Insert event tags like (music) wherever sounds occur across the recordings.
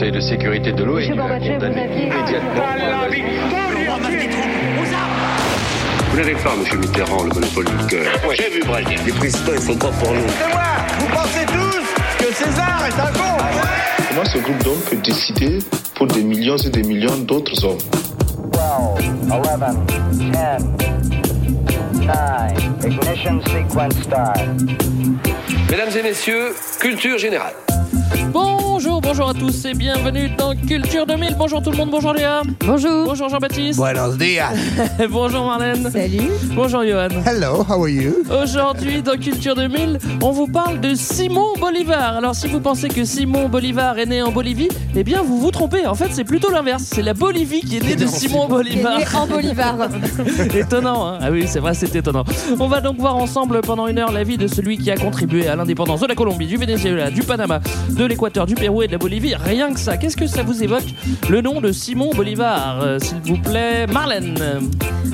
Conseil de sécurité de l'ONU a condamné immédiatement. Vous n'avez pas, monsieur Mitterrand, le monopole du cœur. J'ai vu Brazil. Les présidents, ils sont pas pour nous. C'est moi Vous pensez tous que César est un con Comment ce groupe d'hommes peut décider pour des millions et des millions d'autres hommes 12, 11, 10, 9, ignition sequence start. Mesdames et messieurs, culture générale. Bonjour, bonjour à tous et bienvenue dans Culture 2000. Bonjour tout le monde, bonjour Léa. Bonjour. Bonjour Jean-Baptiste. Buenos dias. (laughs) bonjour Marlène. Salut. Bonjour Johan. Hello, how are you? Aujourd'hui dans Culture 2000, on vous parle de Simon Bolivar. Alors si vous pensez que Simon Bolivar est né en Bolivie, eh bien vous vous trompez. En fait, c'est plutôt l'inverse. C'est la Bolivie qui est née de Simon Bolivar. Est en Bolivar. (laughs) étonnant, hein Ah oui, c'est vrai, c'est étonnant. On va donc voir ensemble pendant une heure la vie de celui qui a contribué à l'indépendance de la Colombie, du Venezuela, du Panama, de l'Équateur, du Pérou et de la Bolivie. Rien que ça. Qu'est-ce que ça vous évoque Le nom de Simon Bolivar, euh, s'il vous plaît, Marlène?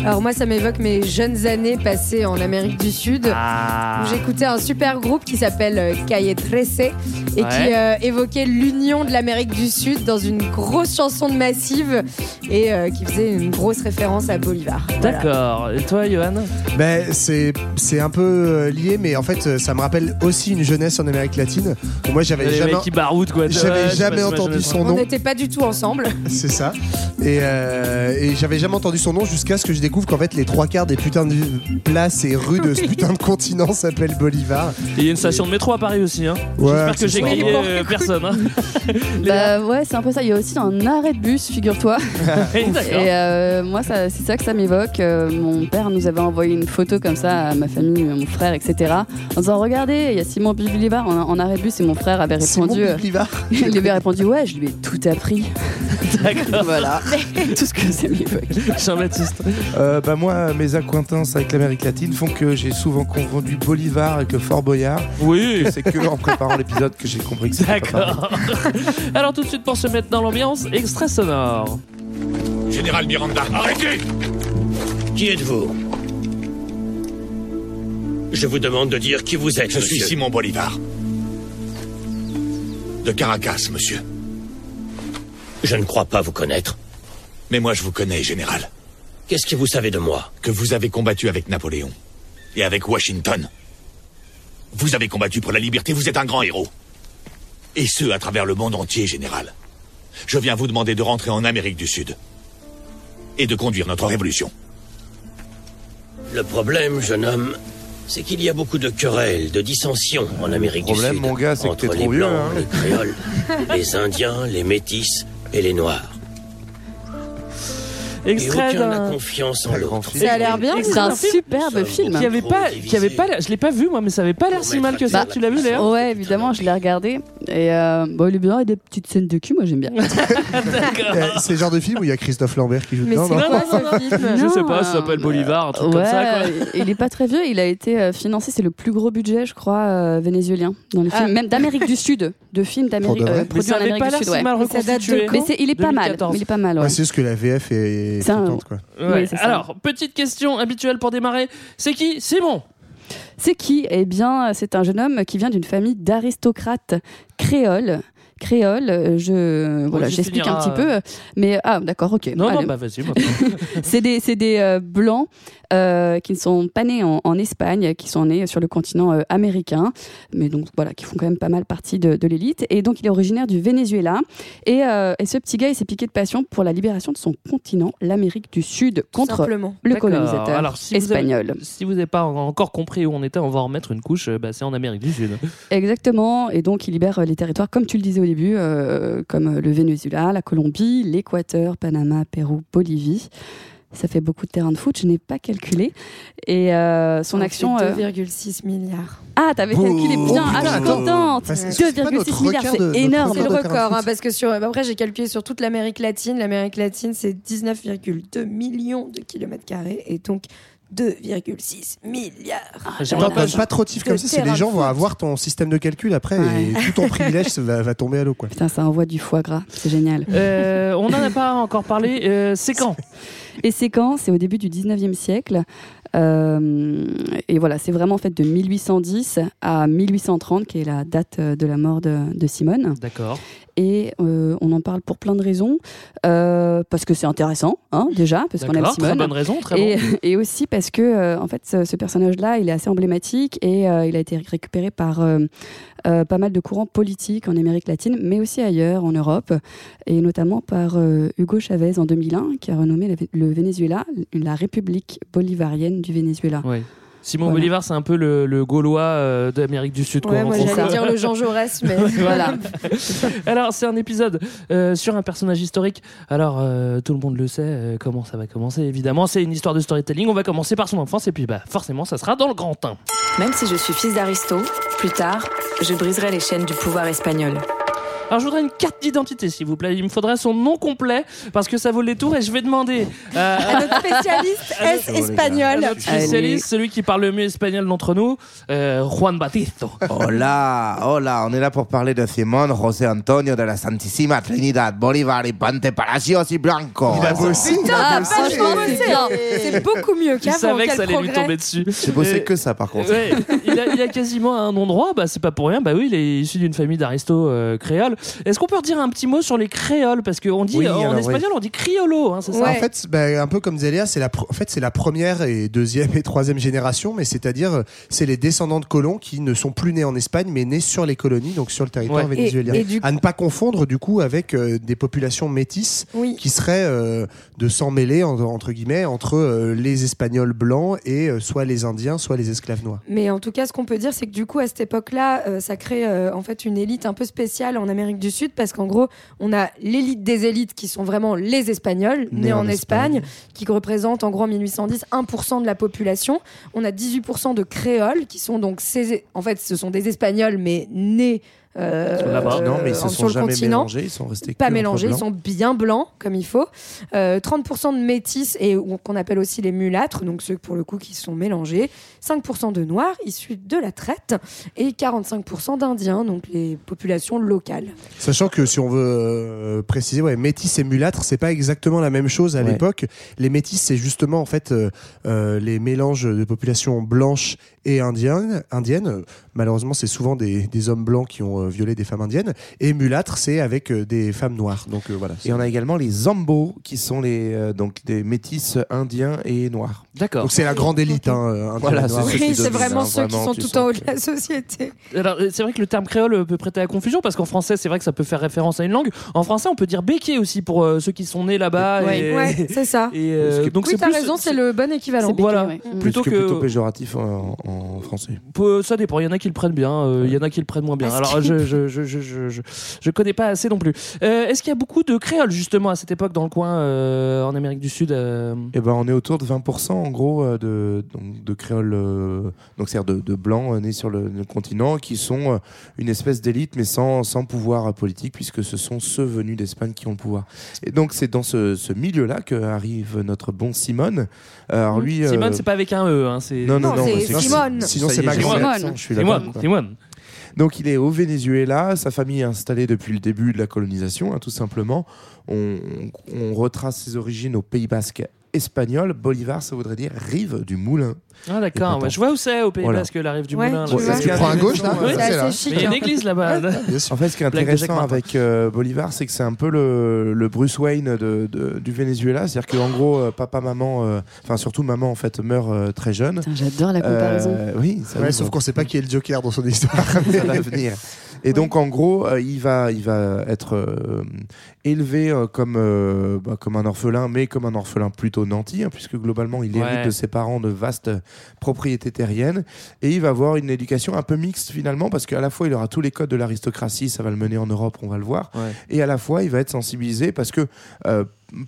Alors moi, ça m'évoque mes jeunes années passées en Amérique du Sud. Ah. où J'écoutais un super groupe qui s'appelle euh, Calle 13 et qui euh, évoquait l'union de l'Amérique du Sud dans une grosse chanson de Massive et euh, qui faisait une grosse référence à Bolivar. Voilà. D'accord. Et toi, Johan? Ben, c'est, c'est un peu lié, mais en fait, ça me rappelle aussi une jeunesse en Amérique latine. Moi, j'avais jamais, qui baroudent, quoi. j'avais jamais entendu son On nom. n'était pas du tout ensemble. (laughs) C'est ça. Et, euh, et j'avais jamais entendu son nom jusqu'à ce que je découvre qu'en fait, les trois quarts des putains de places et rues de ce (laughs) putain de continent s'appellent Bolivar. Il y a une station de métro à Paris aussi. Hein. Ouais, J'espère que j'ai grillé euh, personne. Hein. (laughs) Bah ouais, c'est un peu ça. Il y a aussi un arrêt de bus, figure-toi. Et euh, moi, c'est ça que ça m'évoque. Euh, mon père nous avait envoyé une photo comme ça à ma famille, à mon frère, etc. En disant Regardez, il y a Simon Bolivar en, en arrêt de bus. Et mon frère avait Simon répondu Bolivar. (laughs) Il lui avait répondu Ouais, je lui ai tout appris. (laughs) D'accord. voilà. (laughs) tout ce que m'évoque. Jean-Baptiste. Euh, bah moi, mes acquaintances avec l'Amérique latine font que j'ai souvent confondu Bolivar avec Fort Boyard. Oui. C'est que en préparant l'épisode que j'ai compris que c'était. D'accord. Alors tout de suite pour se mettre dans l'ambiance, extrait sonore. Général Miranda, arrêtez Qui êtes-vous? Je vous demande de dire qui vous êtes, Je suis. Simon Bolivar. De Caracas, monsieur. Je ne crois pas vous connaître. Mais moi, je vous connais, général. Qu'est-ce que vous savez de moi? Que vous avez combattu avec Napoléon. Et avec Washington. Vous avez combattu pour la liberté, vous êtes un grand héros. Et ce, à travers le monde entier, général. Je viens vous demander de rentrer en Amérique du Sud. Et de conduire notre révolution. Le problème, jeune homme, c'est qu'il y a beaucoup de querelles, de dissensions en Amérique Le problème, du Sud. mon gars, c'est que entre t'es les vieux, blancs, hein. les créoles, les indiens, les métis et les noirs. Et Extrait aucun n'a d'un confiance en l'autre. Ça a l'air bien. Et- C'est un superbe film. qui avait pas, qui avait pas, je l'ai pas vu moi, mais ça avait pas l'air si mal que ça. Bah, tu l'as vu Léa Ouais, évidemment, je l'ai regardé. Et euh, bon, il est bien, il y a des petites scènes de cul, moi j'aime bien. (laughs) Euh, C'est le genre de film où il y a Christophe Lambert qui joue Mais dedans, c'est non quoi non, ce film Je sais pas, ça s'appelle Bolivar, un truc comme ouais, ça quoi. Il est pas très vieux, il a été euh, financé, c'est le plus gros budget, je crois, euh, vénézuélien, dans les Ah. films, même d'Amérique du Sud, de films d'Amérique, euh, Mais produits ça en Amérique du Sud. si ouais. mal Mais ça Mais c'est- il est pas mal, 2014. il est pas mal. c'est juste que la VF est C'est un- foutante, quoi. Ouais. Oui, c'est ça. Alors, petite question habituelle pour démarrer. C'est qui Simon? C'est qui? Eh bien, c'est un jeune homme qui vient d'une famille d'aristocrates créoles. Créole, euh, je voilà, j'explique un petit peu, mais ah d'accord, ok. Non, non, bah vas-y. (laughs) c'est des, c'est des euh, blancs euh, qui ne sont pas nés en, en Espagne, qui sont nés sur le continent euh, américain, mais donc voilà, qui font quand même pas mal partie de, de l'élite. Et donc il est originaire du Venezuela. Et, euh, et ce petit gars, il s'est piqué de passion pour la libération de son continent, l'Amérique du Sud, contre Simplement. le colonisateur Alors, si vous avez- espagnol. si vous n'avez pas encore compris où on était, on va en remettre une couche. euh, Bah, c'est en Amérique du Sud. Exactement, et donc il libère euh, les territoires, comme tu le disais au début, euh, comme le Venezuela, la Colombie, l'Équateur, Panama, Pérou, Bolivie. Ça fait beaucoup de terrain de foot, je n'ai pas calculé. Et euh, son action. fait euh, 2,6 milliards. Ah, t'avais calculé Oh, bien, putain, ah, je suis attends. contente Enfin, c'est- c'est pas notre 2,6 milliards, c'est énorme. C'est le record hein, parce que sur. Après, j'ai calculé sur toute l'Amérique latine. L'Amérique latine, c'est 19,2 millions de kilomètres carrés et donc 2,6 milliards. J'aimerais Pas, pas- pas, pas trop de chiffres comme ça, c'est les gens vont avoir ton système de calcul après Ouais. et tout ton privilège (laughs) va, va tomber à l'eau, quoi. Putain, ça envoie du foie gras, c'est génial. Euh, on n'en a pas encore parlé. euh, c'est quand? Et c'est quand? C'est au début du 19e siècle. Euh, et voilà, c'est vraiment en fait de 1810 à 1830, qui est la date de la mort de, de Simone. D'accord. Et euh, on en parle pour plein de raisons. Euh, parce que c'est intéressant, hein, déjà, parce qu'on aime Simone. très bonne raison, très et, bon. (laughs) et aussi parce que, euh, en fait, ce, ce personnage-là, il est assez emblématique et il a été récupéré par pas mal de courants politiques en Amérique latine, mais aussi ailleurs, en Europe, et notamment par Hugo Chavez en 2001, qui a renommé la- le Venezuela la République bolivarienne du Venezuela. Ouais. Simon Voilà. Bolivar, c'est un peu le, le Gaulois euh, d'Amérique du Sud. Ouais, moi j'allais dire le Jean Jaurès, mais (laughs) Voilà. (laughs) Alors, c'est un épisode euh, sur un personnage historique. Alors, euh, tout le monde le sait, euh, comment ça va commencer Évidemment, c'est une histoire de storytelling. On va commencer par son enfance et puis, bah, forcément, ça sera dans le grand 1. Même si je suis fils d'Aristo, plus tard, je briserai les chaînes du pouvoir espagnol. Alors, je voudrais une carte d'identité, s'il vous plaît. Il me faudrait son nom complet parce que ça vaut les tours et je vais demander euh, (laughs) à notre spécialiste est espagnol. notre spécialiste, celui qui parle le mieux espagnol d'entre nous, euh, Juan Batisto. Hola, hola, on est là pour parler de Simón José Antonio de la Santísima Trinidad Bolívar y Pante Palacios y Blanco. Il a bossé, il a Ah, bossé. franchement, c'est beaucoup mieux Il qu'avant. savait que Quel ça allait lui progrès. tomber dessus. J'ai bossé Euh, que ça par contre. Ouais, il, a, il a quasiment un nom droit, bah, c'est pas pour rien. Bah oui, il est issu d'une famille d'aristo euh, créoles. Est-ce qu'on peut redire un petit mot sur les créoles? Parce qu'on dit Oui, en espagnol, on dit criolo, hein, c'est ça? En fait, bah, un peu comme Zélia, c'est la, pr- en fait, c'est la première et deuxième et troisième génération, mais c'est-à-dire, c'est les descendants de colons qui ne sont plus nés en Espagne, mais nés sur les colonies, donc sur le territoire Ouais. vénézuélien. Et- et du À ne pas confondre, du coup, avec euh, des populations métisses Oui. qui seraient euh, de sang mêlé, en- entre guillemets, entre euh, les Espagnols blancs et euh, soit les Indiens, soit les esclaves noirs. Mais en tout cas, ce qu'on peut dire, c'est que du coup, à cette époque-là, euh, ça crée euh, en fait une élite un peu spéciale en Amérique du Sud, parce qu'en gros, on a l'élite des élites qui sont vraiment les Espagnols, nés, en, Espagne, qui représentent en gros en 1810 1% de la population. On a 18% de créoles, qui sont donc ces... En fait, ce sont des Espagnols, mais nés. Euh, Là-bas. Non, mais ils se en- sont jamais continent. mélangés, ils sont restés pas mélangés, ils sont bien blancs comme il faut. Euh, 30% de métis et qu'on appelle aussi les mulâtres, donc ceux pour le coup qui sont mélangés. 5% de noirs issus de la traite et 45% d'indiens, donc les populations locales. Sachant que si on veut euh, préciser, ouais, métis et mulâtre, c'est pas exactement la même chose à Ouais. l'époque. Les métis, c'est justement en fait euh, euh, les mélanges de populations blanches et indiennes. indiennes. Euh, Malheureusement, c'est souvent des, des hommes blancs qui ont euh, violé des femmes indiennes. Et mulâtre, c'est avec euh, des femmes noires. Donc euh, voilà. Et on a également les Zambos, qui sont les, euh, donc des métis indiens et noirs. D'accord. Donc c'est la grande élite. Hein, indienne Voilà, c'est ceux vraiment hein, ceux qui sont tout en haut de la société. Alors, c'est vrai que le terme créole peut prêter à confusion parce qu'en français, c'est vrai que ça peut faire référence à une langue. En français, on peut dire béquet aussi pour euh, ceux qui sont nés là-bas. Ouais, et, ouais, c'est ça. et, euh, donc oui, c'est t'as plus- raison, c'est le bon équivalent. Voilà. ouais. Plutôt que- plutôt péjoratif en, en français. Peu- Ça dépend, il y en a qui le prennent bien, euh, il y en a qui le prennent moins bien. Alors je je, je, je, je, je, je connais pas assez non plus. Euh, Est-ce qu'il y a beaucoup de créoles justement à cette époque dans le coin euh, en Amérique du Sud euh, Eh ben, on est autour de 20% en gros de, donc, de créoles, euh, donc c'est-à-dire de, de blancs euh, nés sur le, le continent, qui sont euh, une espèce d'élite mais sans, sans pouvoir politique, puisque ce sont ceux venus d'Espagne qui ont le pouvoir. Et donc c'est dans ce, ce milieu-là que arrive notre bon Simone. Alors lui, euh, Simone, c'est pas avec un E, hein, c'est. non, non, Non, non, c'est bah, Simone. Sinon, c'est est, ma j'ai grand-mère. mon accent, Je suis Simone, là-bas, quoi. Simone. Donc il est au Venezuela, sa famille est installée depuis le début de la colonisation, hein, tout simplement. On, on retrace ses origines au Pays Basque espagnol. Bolivar, ça voudrait dire rive du moulin. Ah d'accord, ouais, je vois où c'est au Pays Voilà. Basque, la rive du Ouais, Moulin. là. tu que tu prends à gauche là Oui, Ouais, c'est là. chic. Il y a une église là-bas. En fait, ce qui est intéressant avec euh, Bolivar, c'est que c'est un peu le, le Bruce Wayne de, de- du Venezuela. C'est-à-dire qu'en gros, euh, papa, maman, euh, enfin surtout maman, en fait, meurt euh, très jeune. J'adore la comparaison. Euh, oui, ça sauf qu'on sait pas qui est le Joker dans son histoire. (laughs) ça va venir. Et donc en gros, euh, il va, il va être euh, élevé euh, comme bah, comme un orphelin, mais comme un orphelin plutôt nanti, hein, puisque globalement il hérite Ouais. de ses parents de vastes propriétés terriennes, et il va avoir une éducation un peu mixte finalement, parce qu'à la fois il aura tous les codes de l'aristocratie, ça va le mener en Europe, on va le voir, Ouais. et à la fois il va être sensibilisé parce que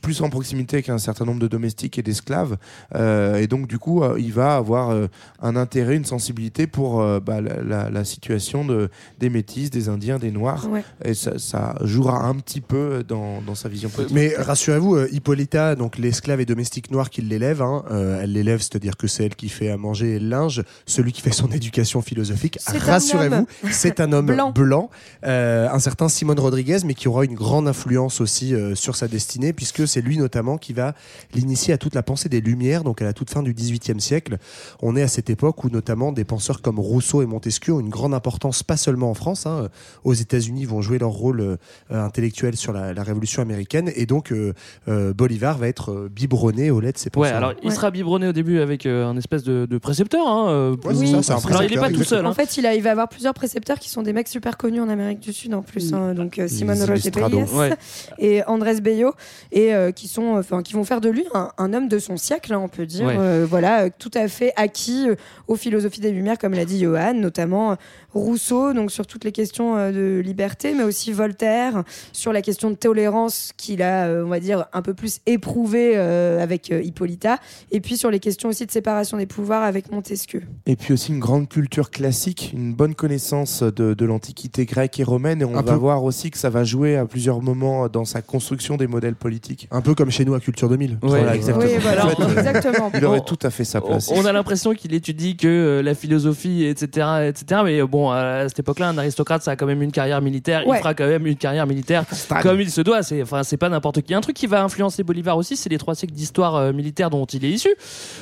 plus en proximité qu'un certain nombre de domestiques et d'esclaves, euh, et donc du coup euh, il va avoir euh, un intérêt, une sensibilité pour euh, bah, la, la- la situation de, des métis, des indiens, des noirs, Ouais. et ça, ça jouera un petit peu dans, dans sa vision politique. Mais rassurez-vous, euh, Hippolyta, donc l'esclave et domestique noir qui l'élève, hein, euh, elle l'élève, c'est-à-dire que c'est elle qui fait à manger et le linge, celui qui fait son (laughs) éducation philosophique. Rassurez-vous, c'est un homme Blanc. blanc, euh, un certain Simone Rodriguez, mais qui aura une grande influence aussi euh, sur sa destinée, puisque puisque c'est lui notamment qui va l'initier à toute la pensée des Lumières, donc à la toute fin du XVIIIe siècle. On est à cette époque où notamment des penseurs comme Rousseau et Montesquieu ont une grande importance, pas seulement en France, hein, aux États-Unis vont jouer leur rôle euh, intellectuel sur la, la Révolution américaine, et donc euh, euh, Bolivar va être euh, biberonné au lait de ses Ouais, penseurs. il sera biberonné au début avec euh, un espèce de, de précepteur. Hein, euh, Ouais, c'est ça, c'est un alors il est précepteur, pas tout seul. En hein. fait, il, a, il va avoir plusieurs précepteurs qui sont des mecs super connus en Amérique du Sud en plus. hein. donc euh, Simon. Pérez Ouais. et Andrés Bello, et euh, qui sont, enfin, qui vont faire de lui un, un homme de son siècle, hein, on peut dire. Ouais. Euh, voilà, tout à fait acquis euh, aux philosophies des Lumières, comme l'a dit Johan, notamment Rousseau, donc sur toutes les questions euh, de liberté, mais aussi Voltaire sur la question de tolérance qu'il a, euh, on va dire, un peu plus éprouvé euh, avec Hippolyta, et puis sur les questions aussi de séparation des pouvoirs avec Montesquieu. Et puis aussi une grande culture classique, une bonne connaissance de, de l'antiquité grecque et romaine. Et on Un va peu. voir aussi que ça va jouer à plusieurs moments dans sa construction des modèles politiques. Un peu comme chez nous à Culture 2000. Ouais. Voilà, exactement. Oui, voilà, En fait, exactement. Il aurait tout à fait sa place. on a l'impression qu'il étudie que la philosophie, etc., etc. Mais euh, bon, à cette époque-là, un aristocrate, ça a quand même une carrière militaire. Ouais. Il fera quand même une carrière militaire (laughs) comme il se doit. C'est, enfin, c'est pas n'importe qui. Un truc qui va influencer Bolivar aussi, c'est les trois siècles d'histoire euh, militaire dont il est issu.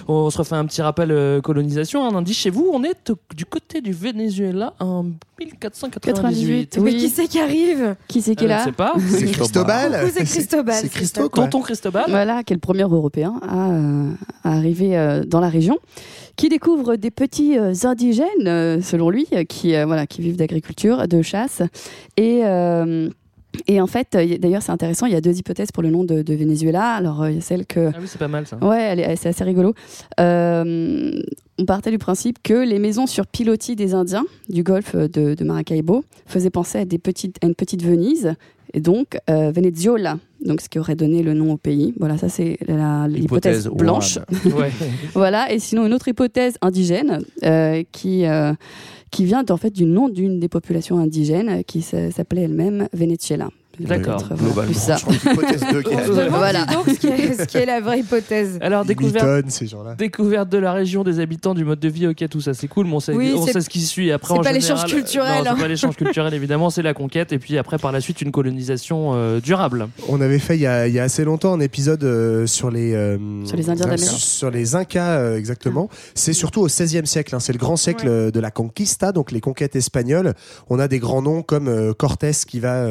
On se refait un petit rappel euh, colonisation. Un indice chez vous, on est au- du côté du Venezuela en 1498. Mais Oui. qui c'est qui arrive Qui c'est qui est Euh, je là sais pas. C'est Cristobal. C'est Cristobal. C'est Christo. Tonton Cristobal. Voilà, qui est le premier Européen à, euh, à arriver euh, dans la région, qui découvre des petits euh, indigènes, selon lui, qui, euh, voilà, qui vivent d'agriculture, de chasse. Et, euh, et en fait, euh, d'ailleurs, c'est intéressant, il y a deux hypothèses pour le nom de, de Venezuela. Alors, euh, il y a celle que... Ah oui, c'est pas mal ça. Ouais, c'est assez rigolo. Euh, on partait du principe que les maisons sur pilotis des Indiens du golfe de, de Maracaibo faisaient penser à, des petites, à une petite Venise, et donc euh, Venezuela, donc ce qui aurait donné le nom au pays. Voilà, ça c'est la- l'hypothèse Hypothèse blanche. (laughs) Ouais. voilà, et sinon une autre hypothèse indigène euh, qui, euh, qui vient en fait du nom d'une des populations indigènes qui s'a- s'appelait elle-même Venezuela. D'accord. Globalement, plus ça. de Voilà. donc, ce qui, est, ce qui est la vraie hypothèse. (laughs) Alors, découverte. ces gens-là. Découverte de la région, des habitants, du mode de vie, ok, tout ça c'est cool, mais on sait, Oui, on sait ce qui suit. Après, c'est en pas l'échange culturel, Non, c'est hein. pas l'échange culturel, (laughs) évidemment, c'est la conquête, et puis après, par la suite, une colonisation euh, durable. On avait fait il y a, il y a assez longtemps un épisode euh, sur les euh, Sur les Indiens d'Amérique. Sur les Incas euh, exactement. C'est surtout au XVIe siècle. hein. C'est le grand siècle Ouais. de la conquista, donc les conquêtes espagnoles. On a des grands noms comme euh, Cortés qui va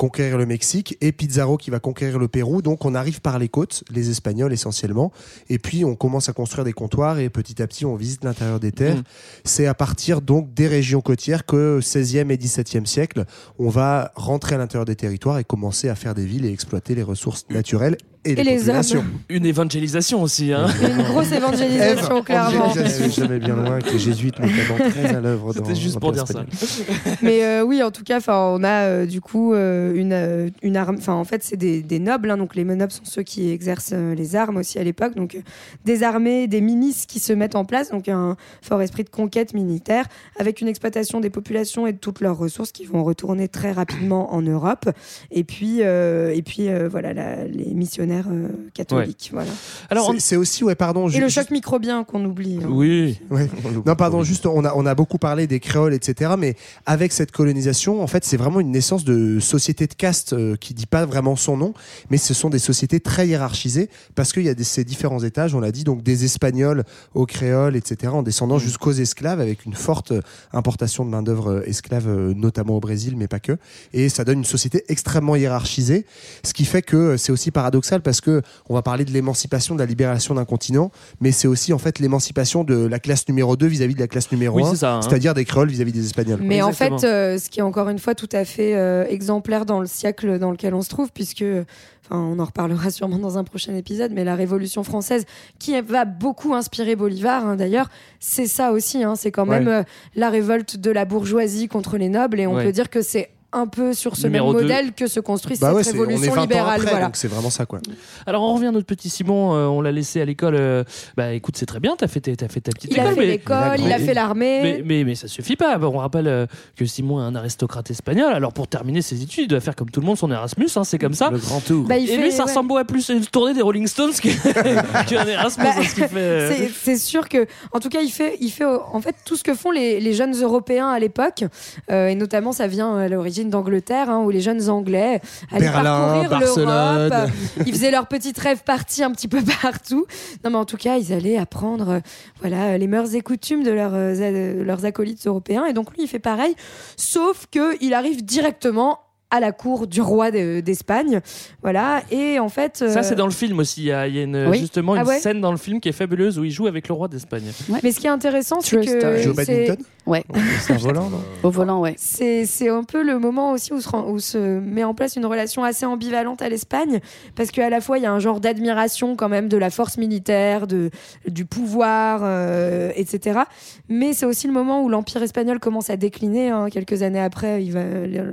conquérir le Mexique et Pizarro qui va conquérir le Pérou. Donc on arrive par les côtes, les Espagnols essentiellement, et puis on commence à construire des comptoirs et petit à petit on visite l'intérieur des terres. Mhm. C'est à partir donc des régions côtières que 16e et 17e siècle, on va rentrer à l'intérieur des territoires et commencer à faire des villes et exploiter les ressources naturelles et, Et les populations. hommes. Une évangélisation aussi, hein. Une grosse évangélisation, Ève, clairement. Jamais bien loin que les jésuites notamment très à l'œuvre dans C'était juste dans pour dire ça. (laughs) Mais euh, oui, en tout cas, on a euh, du coup euh, une, euh, une arme. Enfin, en fait, c'est des, des nobles. hein, donc, les nobles sont ceux qui exercent euh, les armes aussi à l'époque. Donc, euh, des armées, des milices qui se mettent en place. Donc, un fort esprit de conquête militaire avec une exploitation des populations et de toutes leurs ressources qui vont retourner très rapidement en Europe. Et puis, euh, et puis euh, voilà, la- les missionnaires euh, catholiques. Voilà. Alors, on- C'est- aussi, ouais, pardon. Et le juste- choc microbien qu'on oublie. hein. Oui. Ouais. Non, pardon, juste, on a, on a beaucoup parlé des créoles, etc. Mais avec cette colonisation, en fait, c'est vraiment une naissance de société de caste euh, qui dit pas vraiment son nom, mais ce sont des sociétés très hiérarchisées parce qu'il y a des, ces différents étages, on l'a dit, donc des Espagnols aux créoles, etc., en descendant jusqu'aux esclaves avec une forte euh, importation de main-d'œuvre euh, esclave, notamment au Brésil, mais pas que. Et ça donne une société extrêmement hiérarchisée, ce qui fait que c'est aussi paradoxal parce que on va parler de l'émancipation, de la libération d'un continent, mais c'est aussi en fait l'émancipation de la classe numéro 2 vis-à-vis de la classe numéro Oui, 1, c'est ça, hein. c'est-à-dire des créoles vis-à-vis des espagnols. Mais en fait, euh, ce qui est encore une fois tout à fait euh, exemplaire dans le siècle dans lequel on se trouve, puisque, enfin, on en reparlera (laughs) sûrement dans un prochain épisode, mais la Révolution française, qui va beaucoup inspirer Bolivar, hein, d'ailleurs, c'est ça aussi. hein, c'est quand même Ouais. euh, la révolte de la bourgeoisie contre les nobles, et on Ouais. peut dire que c'est un peu sur ce Numéro même deux. modèle que se construit Bah ouais, cette c'est- on est révolution 20 ans libérale. après, voilà. donc c'est vraiment ça quoi. Alors on revient à notre petit Simon, euh, on l'a laissé à l'école. euh, bah écoute, c'est très bien, t'as fait, tes- t'as fait ta petite Il a école, fait mais, l'école, il a fait l'armée. mais, mais, mais ça suffit pas. Bon, on rappelle euh, que Simon est un aristocrate espagnol. Alors pour terminer ses études, il doit faire comme tout le monde son Erasmus, hein, c'est comme ça. Le grand tour. Bah, il Et fait- lui, ça ouais. ressemble à plus à une tournée des Rolling Stones que- (laughs) qu'un Erasmus. Bah, hein, ce qu'il fait, euh. c'est- C'est sûr que, en tout cas, il fait, il fait euh, en fait tout ce que font les, les jeunes Européens à l'époque, euh, et notamment ça vient à l'origine d'Angleterre, hein, où les jeunes Anglais allaient Berlin, parcourir l'Europe. Ils faisaient leur petite rêve partie un petit peu partout. Non, mais en tout cas, ils allaient apprendre euh, voilà, les mœurs et coutumes de leurs, euh, leurs acolytes européens. Et donc, lui, il fait pareil, sauf qu'il arrive directement à la cour du roi de- d'Espagne. Voilà. Et en fait. Ça, euh, c'est dans le film aussi. Il y a, une, Oui. justement une Ah ouais scène dans le film qui est fabuleuse où il joue avec le roi d'Espagne. Mais ce qui est intéressant, c'est que. Ouais. C'est un volant, (laughs) non Au volant, ouais. C'est c'est un peu le moment aussi où se, rend- où se met en place une relation assez ambivalente à l'Espagne, parce qu'à la fois il y a un genre d'admiration quand même de la force militaire, de, du pouvoir, euh, etc. Mais c'est aussi le moment où l'Empire espagnol commence à décliner. hein. Quelques années après, il va-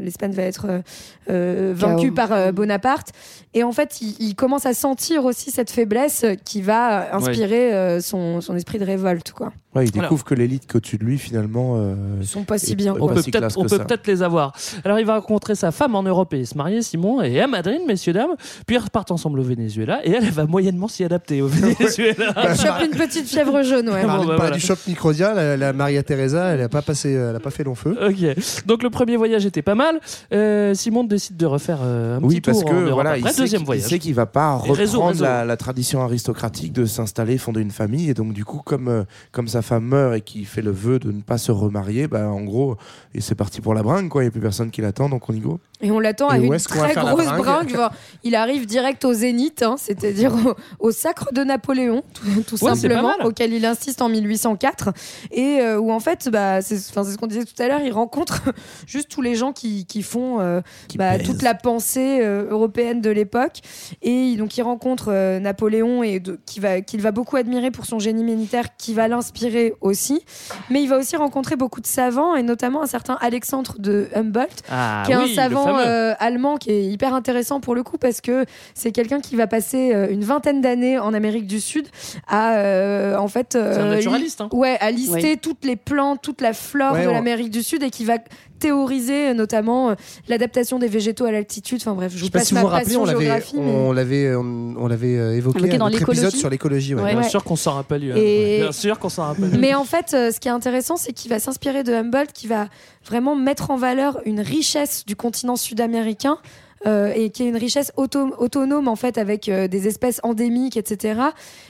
l'Espagne va être euh, euh, vaincue par euh, Bonaparte. Et en fait, il, il commence à sentir aussi cette faiblesse qui va inspirer euh, son, son esprit de révolte. Quoi. Ouais, il Voilà. découvre que l'élite qu'au-dessus de lui, finalement. euh, Ils sont pas si bien. est On pas peut si peut-être peut les avoir. Alors il va rencontrer sa femme en Europe et se marier, Simon, et à Madrid, messieurs dames. Puis ils repartent ensemble au Venezuela et elle, elle va moyennement s'y adapter au (laughs) Venezuela. Elle chope une petite fièvre jaune. Ouais. Bon, bah, voilà. du choc microdien, la, la Maria Teresa, elle a pas passé, elle a pas fait long feu. Ok. Donc le premier voyage était pas mal. Euh, Simon décide de refaire euh, un Oui, petit parce tour que en Europe voilà, après. il sait Deuxième qu'il- voyage. il sait qu'il va pas reprendre réseau, réseau. La, la tradition aristocratique de s'installer, fonder une famille, et donc du coup, comme euh, comme sa femme meurt et qu'il fait le vœu de ne pas se remarier, bah en gros, et c'est parti pour la bringue, quoi. Il y a plus personne qui l'attend, donc on y go. Et on l'attend à une très grosse bringue bringue. genre, il arrive direct au zénith, hein, c'est-à-dire au, au sacre de Napoléon, tout, Ouais, simplement, auquel il insiste en 1804. Et euh, où en fait, bah, c'est ce qu'on disait tout à l'heure, il rencontre (laughs) juste tous les gens qui, qui font euh, Qui bah, toute la pensée euh, européenne de l'époque. Et donc il rencontre euh, Napoléon et qui va qu'il va beaucoup admirer pour son génie militaire, qui va l'inspirer aussi. Mais il va aussi rencontrer beaucoup de savants et notamment un certain Alexandre de Humboldt Ah qui est oui, un savant euh, allemand qui est hyper intéressant pour le coup parce que c'est quelqu'un qui va passer euh, une vingtaine d'années en Amérique du Sud à euh, en fait euh, un naturaliste, hein. ouais à lister Oui. toutes les plantes toute la flore Ouais, de on- l'Amérique du Sud et qui va théoriser euh, notamment euh, l'adaptation des végétaux à l'altitude enfin bref je Je vous sais pas passe si vous ma vous rappelez, passion on l'avait, géographie mais- on l'avait, on, on l'avait euh, évoqué dans notre épisode l'écologie. sur l'écologie. ouais. Ouais. Bien sûr qu'on s'en rappelle. Et- Bien sûr qu'on s'en rappelle. Mais en fait, euh, ce qui est intéressant, c'est qu'il va s'inspirer de Humboldt, qui va vraiment mettre en valeur une richesse du continent sud-américain. Euh, et qui est une richesse auto- autonome en fait avec euh, des espèces endémiques etc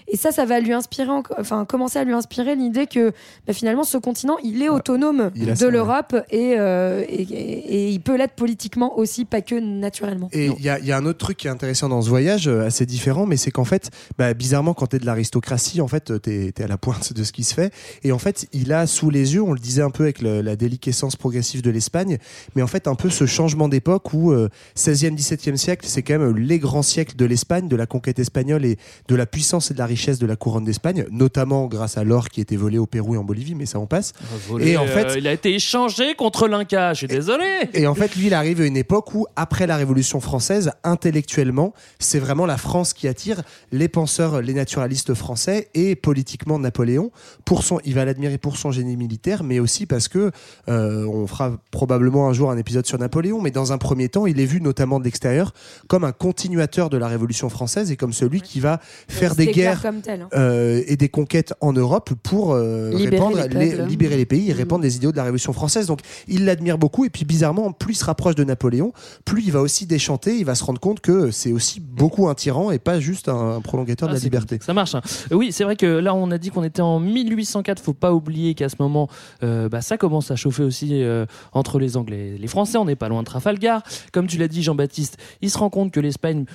et ça ça va lui inspirer enfin commencer à lui inspirer l'idée que bah, finalement ce continent il est autonome il de l'Europe et, euh, et, et- et il peut l'être politiquement aussi pas que naturellement. Et il y a, il y a un autre truc qui est intéressant dans ce voyage, assez différent, mais c'est qu'en fait, bah, bizarrement, quand t'es de l'aristocratie, en fait, t'es es à la pointe de ce qui se fait. Et en fait, il a sous les yeux, on le disait un peu avec le- la déliquescence progressive de l'Espagne, mais en fait, un peu ce changement d'époque où euh, 16e, 17e siècle, c'est quand même les grands siècles de l'Espagne, de la conquête espagnole et de la puissance et de la richesse de la couronne d'Espagne, notamment grâce à l'or qui était volé au Pérou et en Bolivie, mais ça en passe. Volé, Et en fait- euh, il a été échangé contre l'Inca. Je suis désolé. Et en fait, lui, il arrive à une époque où, après la Révolution française, intellectuellement, c'est vraiment la France qui attire les penseurs, les naturalistes français et politiquement Napoléon. Pour son, il va l'admirer pour son génie militaire, mais aussi parce que euh, on fera probablement un jour un épisode sur Napoléon. Mais dans un premier temps, il est vu notamment de l'extérieur comme un continuateur de la Révolution française et comme celui qui va faire des guerres comme tel, hein. euh, et des conquêtes en Europe pour euh, Libérer répandre les les- peuples. Libérer les pays et répandre les idéaux de la Révolution française. Donc il l'admire beaucoup et puis bizarrement, plus il se rapproche de Napoléon, plus il va aussi déchanter, il va se rendre compte que c'est aussi beaucoup un tyran et pas juste un, un prolongateur Ah, de la c'est liberté. Ça marche. hein. Euh, Oui, c'est vrai que là, on a dit qu'on était en 1804. Faut pas oublier qu'à ce moment, euh, bah, ça commence à chauffer aussi euh, entre les Anglais et les Français. On n'est pas loin de Trafalgar. Comme tu l'as dit, Jean-Baptiste, il se rend compte que l'Espagne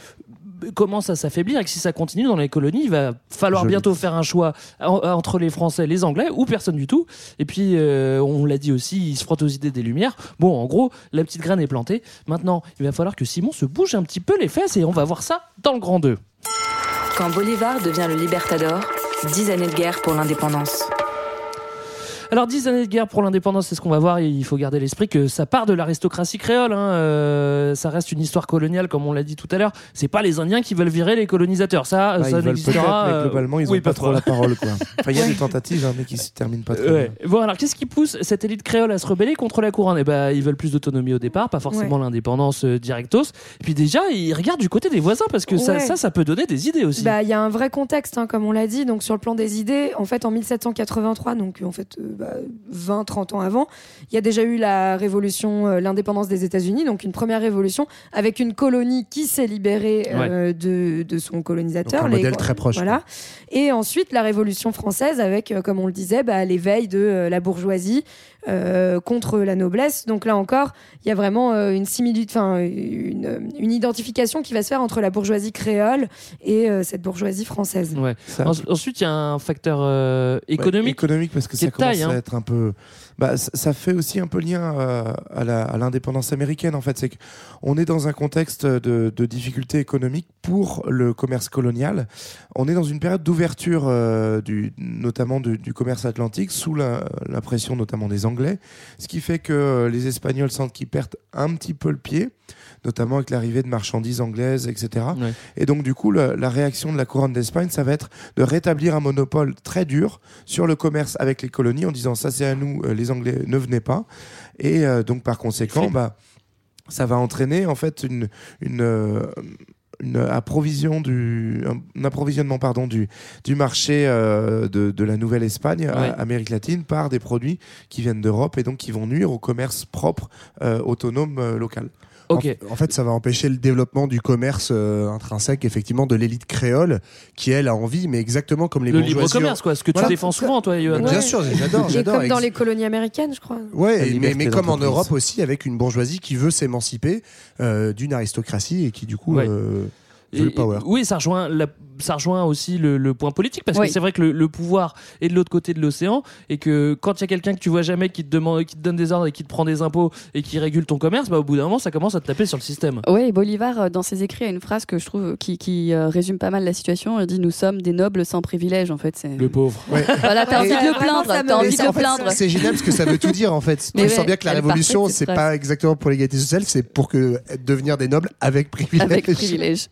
commence à s'affaiblir et que si ça continue dans les colonies, il va falloir Joli. bientôt faire un choix en- entre les Français et les Anglais ou personne du tout. Et puis, euh, on l'a dit aussi, il se frotte aux idées des Lumières. Bon, en gros, la petite graine est plantée. Maintenant, il va falloir que Simon se bouge un petit peu les fesses et on va voir ça dans le Grand 2. Quand Bolivar devient le Libertador, 10 années de guerre pour l'indépendance. Alors, 10 années de guerre pour l'indépendance, c'est ce qu'on va voir. Il faut garder l'esprit que ça part de l'aristocratie créole. hein. Euh, ça reste une histoire coloniale, comme on l'a dit tout à l'heure. C'est pas les Indiens qui veulent virer les colonisateurs. Ça, Bah, ça ils n'existera. mais euh, globalement, ils oui, ont pas trop la parole. Quoi. (laughs) Enfin, il y a des tentatives, hein, mais qui se terminent pas très Ouais. bien. Bon, alors qu'est-ce qui pousse cette élite créole à se rebeller contre la couronne? Eh ben, ils veulent plus d'autonomie au départ, pas forcément Ouais. l'indépendance euh, directos. Et puis déjà, ils regardent du côté des voisins parce que ça, Ouais. ça, ça peut donner des idées aussi. Bah, il y a un vrai contexte, hein, comme on l'a dit. Donc, sur le plan des idées, en fait, en 1783, donc en fait, euh, bah, 20-30 ans avant. Il y a déjà eu la révolution, euh, l'indépendance des États-Unis, donc une première révolution avec une colonie qui s'est libérée euh, de, de son colonisateur. Donc un modèle très proche, Voilà. Et ensuite, la révolution française avec, euh, comme on le disait, bah, l'éveil de la bourgeoisie euh, contre la noblesse. Donc là encore, il y a vraiment euh, une similitude, enfin une, une identification qui va se faire entre la bourgeoisie créole et euh, cette bourgeoisie française. Ouais. En- ensuite, il y a un facteur euh, économique. Ouais, économique parce que ça commence taille, hein. à être un peu. Bah, ça, fait aussi un peu lien euh, à l'indépendance américaine en fait. C'est qu'on est dans un contexte de, de difficultés économiques pour le commerce colonial. On est dans une période d'ouverture euh, du, notamment du, commerce atlantique sous la, la pression notamment des Anglais, ce qui fait que euh, les Espagnols sentent qu'ils perdent un petit peu le pied notamment avec l'arrivée de marchandises anglaises, etc. Ouais. Et donc, du coup, le- la réaction de la couronne d'Espagne, ça va être de rétablir un monopole très dur sur le commerce avec les colonies en disant ça, c'est à nous, euh, les Anglais, ne venez pas. Et euh, donc, par conséquent, bah, ça va entraîner en fait une, une, euh, une approvision du, un approvisionnement pardon, du, du marché euh, de, de la Nouvelle-Espagne, Ouais. Amérique latine, par des produits qui viennent d'Europe et donc qui vont nuire au commerce propre, euh, autonome, euh, local. En, en fait, ça va empêcher le développement du commerce euh, intrinsèque, effectivement, de l'élite créole, qui elle a envie, mais exactement comme les Le libre commerce, quoi, ce que tu défends souvent, toi, Johan. Bien sûr, j'adore, comme dans les colonies américaines, je crois. Ouais, mais, mais comme en. Europe aussi, avec une bourgeoisie qui veut s'émanciper euh, d'une aristocratie et qui du coup Ouais. euh, Et-. Oui, ça rejoint, la- ça rejoint aussi le, le point politique parce Oui. que c'est vrai que le, le pouvoir est de l'autre côté de l'océan et que quand il y a quelqu'un que tu vois jamais qui te demande, qui te donne des ordres et qui te prend des impôts et qui régule ton commerce, bah au bout d'un moment ça commence à te taper sur le système. Oui, Bolivar, euh, dans ses écrits, a une phrase que je trouve qui, qui, euh, résume pas mal la situation. Il dit Nous sommes des nobles sans privilèges, en fait. c'est- Le pauvre. (laughs) Ouais. Voilà, t'as envie de le plaindre. T'as envie de le plaindre. C'est génial parce que ça veut tout dire en fait. (laughs) Mais tu sens bien que la révolution, c'est pas exactement pour l'égalité sociale, c'est pour que devenir des nobles avec privilège. Avec privilège.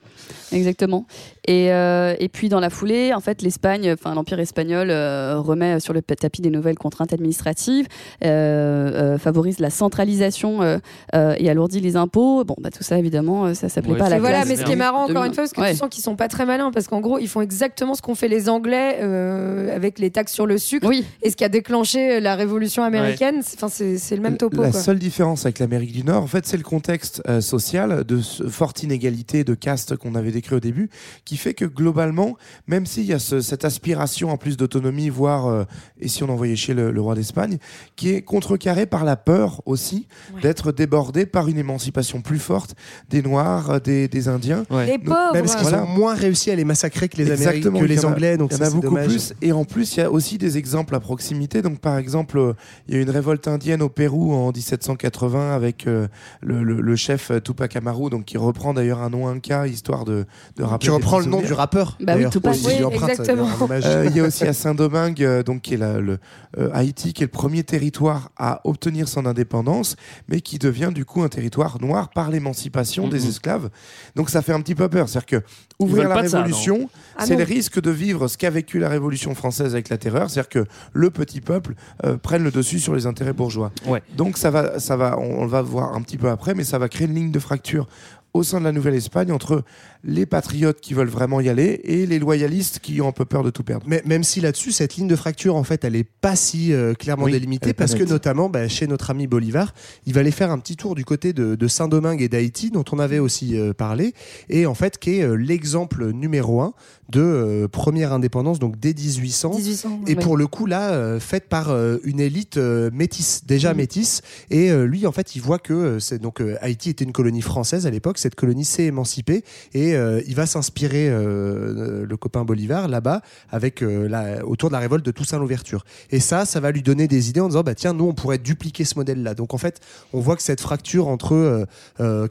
Exactement. Et, euh, et puis dans la foulée, en fait, l'Espagne, enfin l'Empire espagnol euh, remet sur le tapis des nouvelles contraintes administratives, euh, euh, favorise la centralisation euh, euh, et alourdit les impôts. Bon, bah tout ça évidemment, ça s'appelait Ouais, pas à la voilà, classe mais ce qui est marrant encore une fois, parce que Ouais. tu sens qu'ils sont pas très malins, parce qu'en gros, ils font exactement ce qu'ont fait les Anglais euh, avec les taxes sur le sucre, Oui, et ce qui a déclenché la révolution américaine. C'est- Enfin, c'est c'est le même topo. La quoi. seule différence avec l'Amérique du Nord, en fait, c'est le contexte euh, social de forte inégalité de caste qu'on avait décrit au début, qui fait que globalement, même s'il y a ce- cette aspiration en plus d'autonomie, voire, euh, et si on envoyait chez le, le roi d'Espagne, qui est contrecarrée par la peur aussi Ouais. d'être débordé par une émancipation plus forte des Noirs, euh, des, des Indiens. Ouais. Les pauvres. Même parce qu'ils Voilà. ont moins réussi à les massacrer que les, Américains, que les Anglais, donc Il y en ça, a beaucoup dommage. plus. Et en plus, il y a aussi des exemples à proximité. Donc, par exemple, euh, il y a eu une révolte indienne au Pérou en 1780 avec euh, le, le- le chef Tupac Amaru, donc qui reprend d'ailleurs un nom inca, histoire de, de rappeler. Qui reprend le nom du rappeur. Bah oui, Tupac. Oui, exactement. hommage. Euh, il y a aussi à Saint-Domingue, euh, donc qui est la- le euh, Haïti, qui est le premier territoire à obtenir son indépendance, mais qui devient du coup un territoire noir par l'émancipation des Mhm. esclaves. Donc ça fait un petit peu peur, c'est-à-dire que ouvrir la révolution, Ah c'est le risque de vivre ce qu'a vécu la révolution française avec la terreur, c'est-à-dire que le petit peuple euh, prenne le dessus sur les intérêts bourgeois. Donc ça va, ça va, on, on va voir un petit peu après, mais ça va créer une ligne de fracture au sein de la Nouvelle-Espagne entre les patriotes qui veulent vraiment y aller et les loyalistes qui ont un peu peur de tout perdre. Mais même si là-dessus, cette ligne de fracture, en fait, elle est pas si euh, clairement Oui, délimitée, parce que notamment, bah, chez notre ami Bolivar, il va aller faire un petit tour du côté de, de Saint-Domingue et d'Haïti, dont on avait aussi euh, parlé, et en fait, qui est euh, l'exemple numéro un de euh, première indépendance, donc dès 1800. 1800. Et ouais. pour le coup, là, euh, faite par euh, une élite euh, métisse, déjà Mhm. métisse. Et euh, lui, en fait, il voit que euh, c'est donc euh, Haïti était une colonie française à l'époque. Cette colonie s'est émancipée et euh, il va s'inspirer euh, euh, le copain Bolivar là-bas avec euh, la, autour de la révolte de Toussaint l'ouverture. Et ça, ça va lui donner des idées en disant bah tiens, nous, on pourrait dupliquer ce modèle-là. Donc en fait, on voit que cette fracture entre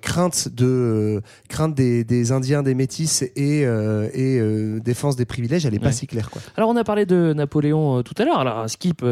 crainte de crainte des, des Indiens, des métis et et défense des privilèges, elle est pas si claire quoi. Alors on a parlé de Napoléon tout à l'heure. Alors Skip,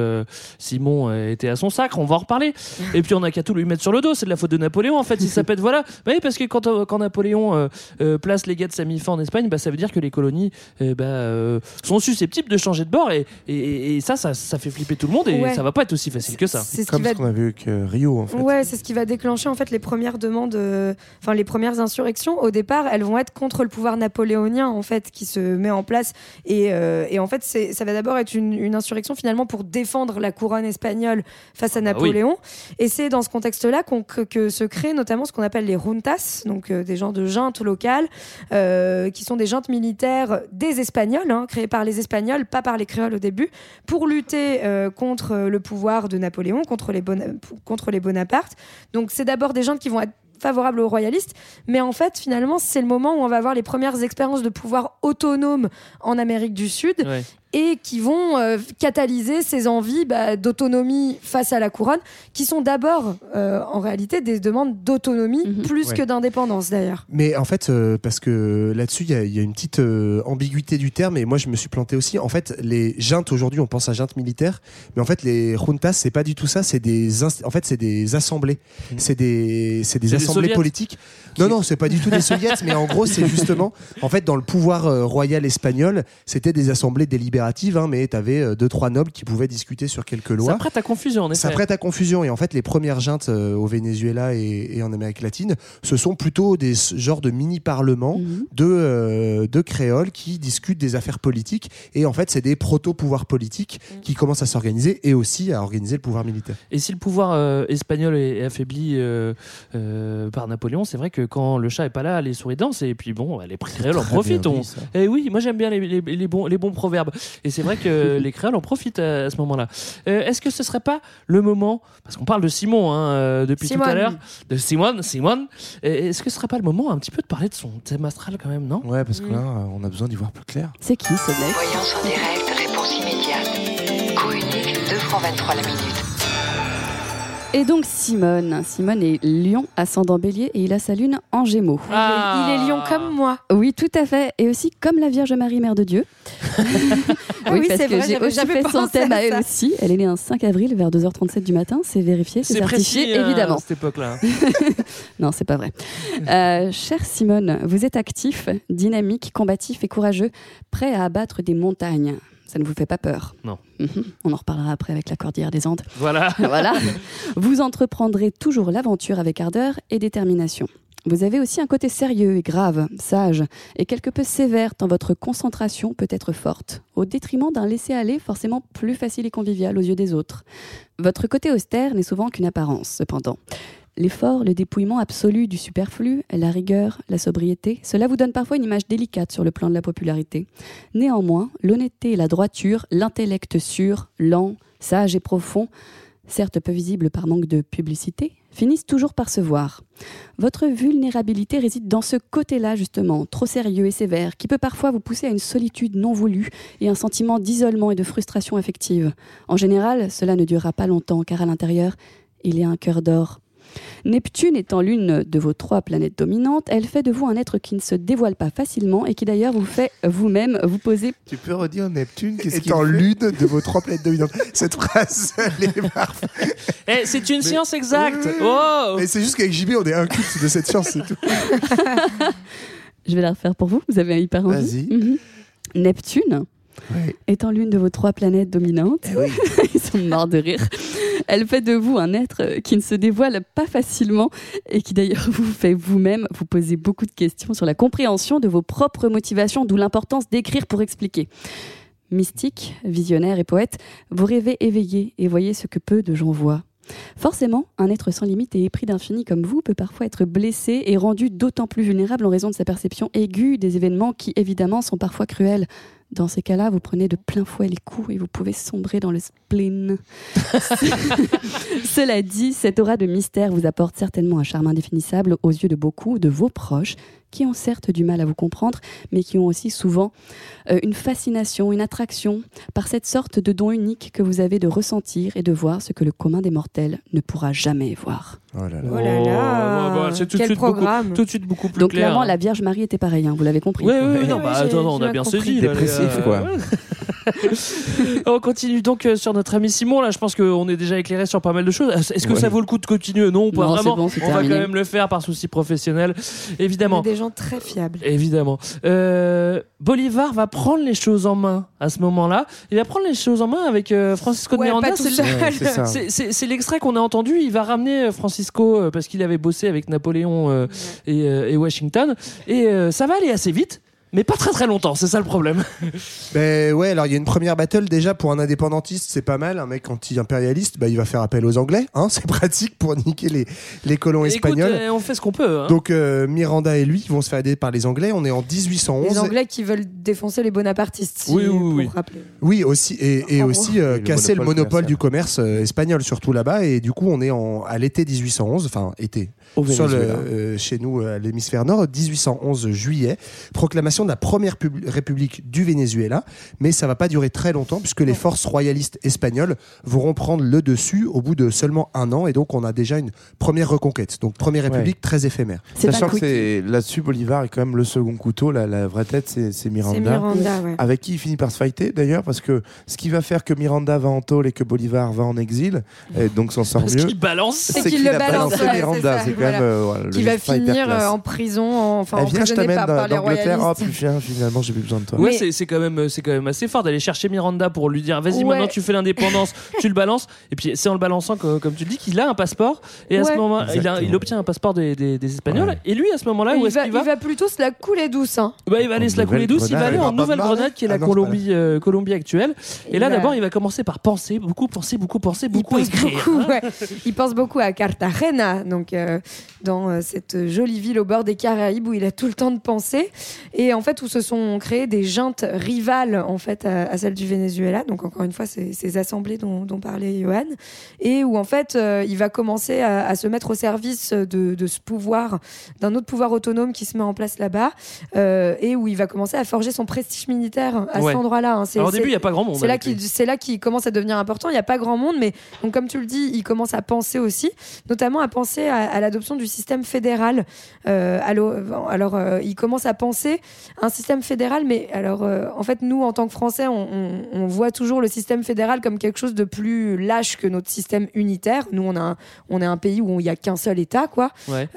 Simon était à son sacre, on va en reparler. Et puis on a qu'à tout lui mettre sur le dos. C'est de la faute de Napoléon en fait. Il s'appelle voilà. Bah oui, parce que quand quand, Napoléon euh, place les gars de sa mi-fin en Espagne, bah, ça veut dire que les colonies euh, bah, euh, sont susceptibles de changer de bord et, et, et ça, ça, ça fait flipper tout le monde et Ouais. ça va pas être aussi facile que ça. C'est ce Comme qui va ce qu'on a vu avec euh, Rio, en fait. Ouais, c'est ce qui va déclencher en fait les premières demandes, euh, enfin les premières insurrections. Au départ, elles vont être contre le pouvoir napoléonien en fait qui se met en place et, euh, et en fait ça va d'abord être une, une insurrection finalement pour défendre la couronne espagnole face à bah Napoléon. Et c'est dans ce contexte-là qu'on que, que se crée notamment ce qu'on appelle les juntas, donc euh, des gens de juntes locales, euh, qui sont des juntes militaires des Espagnols, hein, créées par les Espagnols, pas par les créoles au début, pour lutter euh, contre le pouvoir de Napoléon, contre les, Bona-. Donc c'est d'abord des gens qui vont être favorables aux royalistes, mais en fait finalement c'est le moment où on va avoir les premières expériences de pouvoir autonome en Amérique du Sud. Et qui vont euh, catalyser ces envies bah, d'autonomie face à la couronne, qui sont d'abord euh, en réalité des demandes d'autonomie plus Ouais. que d'indépendance d'ailleurs. Mais en fait, euh, parce que là-dessus, il y, a- il y a une petite euh, ambiguïté du terme, et moi je me suis planté aussi. En fait, les juntes aujourd'hui, on pense à juntes militaires, mais en fait, les juntas, c'est pas du tout ça. C'est des, en fait, c'est des assemblées. C'est des, c'est des C'est des assemblées soviets politiques. Non, non, c'est pas du tout des soviets, mais en gros, c'est (laughs) justement, en fait, dans le pouvoir euh, royal espagnol, c'était des assemblées délibératives, hein, mais t'avais euh, deux trois nobles qui pouvaient discuter sur quelques lois. Ça prête à confusion en effet. Ça prête à confusion. Et en fait, les premières juntes euh, au Venezuela et, et en Amérique latine, ce sont plutôt des genres de mini-parlements de, euh, de créoles qui discutent des affaires politiques. Et en fait, c'est des proto-pouvoirs politiques qui commencent à s'organiser et aussi à organiser le pouvoir militaire. Et si le pouvoir euh, espagnol est, est affaibli euh, euh, par Napoléon, c'est vrai que quand le chat est pas là, les souris dansent. Et puis bon, les créoles en profitent. on-. Et oui, moi j'aime bien les, les- les bons, les bons proverbes. Et c'est vrai que (laughs) les créoles en profitent à, à ce moment-là. Euh, Est-ce que ce serait pas le moment, parce qu'on parle de Simon hein, euh, depuis tout à l'heure, de Simone, Simone, est-ce que ce serait pas le moment un petit peu de parler de son thème astral quand même, non? Ouais, parce que là, euh, on a besoin d'y voir plus clair. C'est qui ce mec? Voyance en direct, réponse immédiate. Coût unique, 2 francs 23 la minute. Et donc Simone. Simone est lion, ascendant bélier et il a sa lune en gémeaux. Ah. Il est lion comme moi. Oui, tout à fait. Et aussi comme la Vierge Marie, Mère de Dieu. (laughs) Oui, oui, parce c'est que vrai, j'ai aussi fait son thème à à elle aussi. Elle est née un 5 avril vers 2h37 du matin. C'est vérifié, c'est certifié, précis euh, évidemment. à cette époque-là. (laughs) Non, c'est pas vrai. Euh, chère Simone, vous êtes actif, dynamique, combatif et courageux, prêt à abattre des montagnes. Ça ne vous fait pas peur Non. Mhm. On en reparlera après avec la cordillère des Andes. Voilà. (laughs) voilà. Vous entreprendrez toujours l'aventure avec ardeur et détermination. Vous avez aussi un côté sérieux et grave, sage, et quelque peu sévère tant votre concentration peut être forte, au détriment d'un laisser-aller forcément plus facile et convivial aux yeux des autres. Votre côté austère n'est souvent qu'une apparence, cependant. L'effort, le dépouillement absolu du superflu, la rigueur, la sobriété, cela vous donne parfois une image délicate sur le plan de la popularité. Néanmoins, l'honnêteté et la droiture, l'intellect sûr, lent, sage et profond, certes peu visible par manque de publicité, finissent toujours par se voir. Votre vulnérabilité réside dans ce côté-là, justement, trop sérieux et sévère, qui peut parfois vous pousser à une solitude non voulue et un sentiment d'isolement et de frustration affective. En général, cela ne durera pas longtemps, car à l'intérieur, il y a un cœur d'or. Neptune étant l'une de vos trois planètes dominantes, elle fait de vous un être qui ne se dévoile pas facilement et qui d'ailleurs vous fait vous-même vous poser Tu peux redire Neptune qu'est-ce Étant l'une de vos trois planètes dominantes. Cette phrase, elle est parfaite. Eh, c'est une science exacte. Oh Et c'est juste qu'avec JB, on est inculte de cette science, c'est tout. (laughs) Je vais la refaire pour vous, vous avez un hyper envie. Vas-y. Mhm. Neptune, étant l'une de vos trois planètes dominantes, (laughs) ils sont morts de rire. Elle fait de vous un être qui ne se dévoile pas facilement et qui d'ailleurs (laughs) vous fait vous-même vous poser beaucoup de questions sur la compréhension de vos propres motivations, d'où l'importance d'écrire pour expliquer. Mystique, visionnaire et poète, vous rêvez éveillé et voyez ce que peu de gens voient. Forcément, un être sans limite et épris d'infini comme vous peut parfois être blessé et rendu d'autant plus vulnérable en raison de sa perception aiguë des événements qui, évidemment, sont parfois cruels. Dans ces cas-là, vous prenez de plein fouet les coups et vous pouvez sombrer dans le spleen. (laughs) Cela dit, cette aura de mystère vous apporte certainement un charme indéfinissable aux yeux de beaucoup de vos proches qui ont certes du mal à vous comprendre, mais qui ont aussi souvent euh, une fascination, une attraction par cette sorte de don unique que vous avez de ressentir et de voir ce que le commun des mortels ne pourra jamais voir. Oh là là. Oh là là. bah, bah, c'est tout de Quel suite beaucoup- programme. tout de suite beaucoup plus Donc clair. clairement, la Vierge Marie était pareille, hein, vous l'avez compris. Oui, oui, oui, non, Ouais, bah j'ai- attends, non, on a bien saisi. Dépressif, quoi. ouais. (laughs) on continue donc euh, sur notre ami Simon. Là, je pense qu'on est déjà éclairé sur pas mal de choses. Est-ce que Ouais. ça vaut le coup de continuer? Non, pas Non, c'est vraiment. bon, c'est on va terminé. quand même le faire par souci professionnel, évidemment. Des gens très fiables. Évidemment. Euh, Bolivar va prendre les choses en main à ce moment-là. Il va prendre les choses en main avec euh, Francisco de Miranda. C'est- seul. Ouais, c'est ça. c'est- C'est c'est l'extrait qu'on a entendu. Il va ramener euh, Francisco euh, parce qu'il avait bossé avec Napoléon euh, et, euh, et Washington. Et euh, ça va aller assez vite. Mais pas très très longtemps, c'est ça le problème. (laughs) Ben ouais, alors il y a une première battle déjà pour un indépendantiste, c'est pas mal. Un mec anti-impérialiste, bah, il va faire appel aux Anglais, hein, (laughs) c'est pratique pour niquer les, les colons Écoute, espagnols. euh, on fait ce qu'on peut. hein. Donc euh, Miranda et lui vont se faire aider par les Anglais. On est en 1811. Les Anglais qui veulent défoncer les bonapartistes. si- Oui, oui, pour oui. rappeler. Oui, aussi et, aussi euh, Et le casser le monopole monopole du commerce euh, espagnol surtout là-bas et du coup on est en, à l'été 1811, enfin été sur le, euh, chez nous euh, à l'hémisphère nord 1811 juillet, proclamation de la première pub- république du Venezuela, mais ça va pas durer très longtemps puisque les forces royalistes espagnoles vont reprendre le dessus au bout de seulement un an et donc on a déjà une première reconquête. Donc première république très éphémère. Sachant que c'est là-dessus, Bolivar est quand même le second couteau. La, la vraie tête, c'est c'est Miranda. Miranda, ouais. Avec qui il finit par se fighter d'ailleurs, parce que ce qui va faire que Miranda va en tôle et que Bolivar va en exil, et donc s'en sort Parce mieux. qu'il balance. C'est c'est qu'il qu'il le a balance. Miranda, c'est quand voilà. même, euh, voilà, qui va finir euh, en prison, en- enfin Eh, viens, je t'amène par, par les d'Angleterre. Oh, finalement, j'ai plus besoin de toi. Ouais, c'est- c'est quand même c'est quand même assez fort d'aller chercher Miranda pour lui dire vas-y Ouais. maintenant tu fais l'indépendance, (laughs) tu le balances et puis c'est en le balançant que- comme tu le dis qu'il a un passeport et à ce moment il, a- il obtient un passeport des, des- des Espagnols Ouais. et lui à ce moment-là où il, est-ce va, qu'il va il va plutôt se la couler douce. Hein. bah, il va aller En se la couler douce, il va aller en Il va pas Nouvelle-Grenade qui est la Ah Colombie, euh, Colombie actuelle. Et là Il d'abord il va commencer par penser, beaucoup penser, beaucoup penser, Il beaucoup pense écrire. beaucoup, hein. ouais. Il pense beaucoup à Cartagena, donc euh, dans euh, cette jolie ville au bord des Caraïbes où il a tout le temps de penser, et en fait où se sont créées des juntes rivales en fait à, à celles du Venezuela. Donc encore une fois, ces, ces assemblées dont, dont parlait Johan, et où en fait euh, il va commencer à, à se mettre au service de, de ce pouvoir, d'un autre pouvoir autonome qui se met en place là-bas, euh, et où il va commencer à forger son prestige militaire à Ouais. cet endroit-là. hein. Au début il n'y a pas grand monde. c'est là qu'il commence à devenir important. Il n'y a pas grand monde, mais donc comme tu le dis, il commence à penser aussi, notamment à penser à, à l'adoption du système fédéral. Euh, alors, euh, il commence à penser un système fédéral, mais alors euh, en fait, nous en tant que Français, on, on- on voit toujours le système fédéral comme quelque chose de plus lâche que notre système unitaire. Nous, on a un, on est un pays où il n'y a qu'un seul État, quoi. Ouais.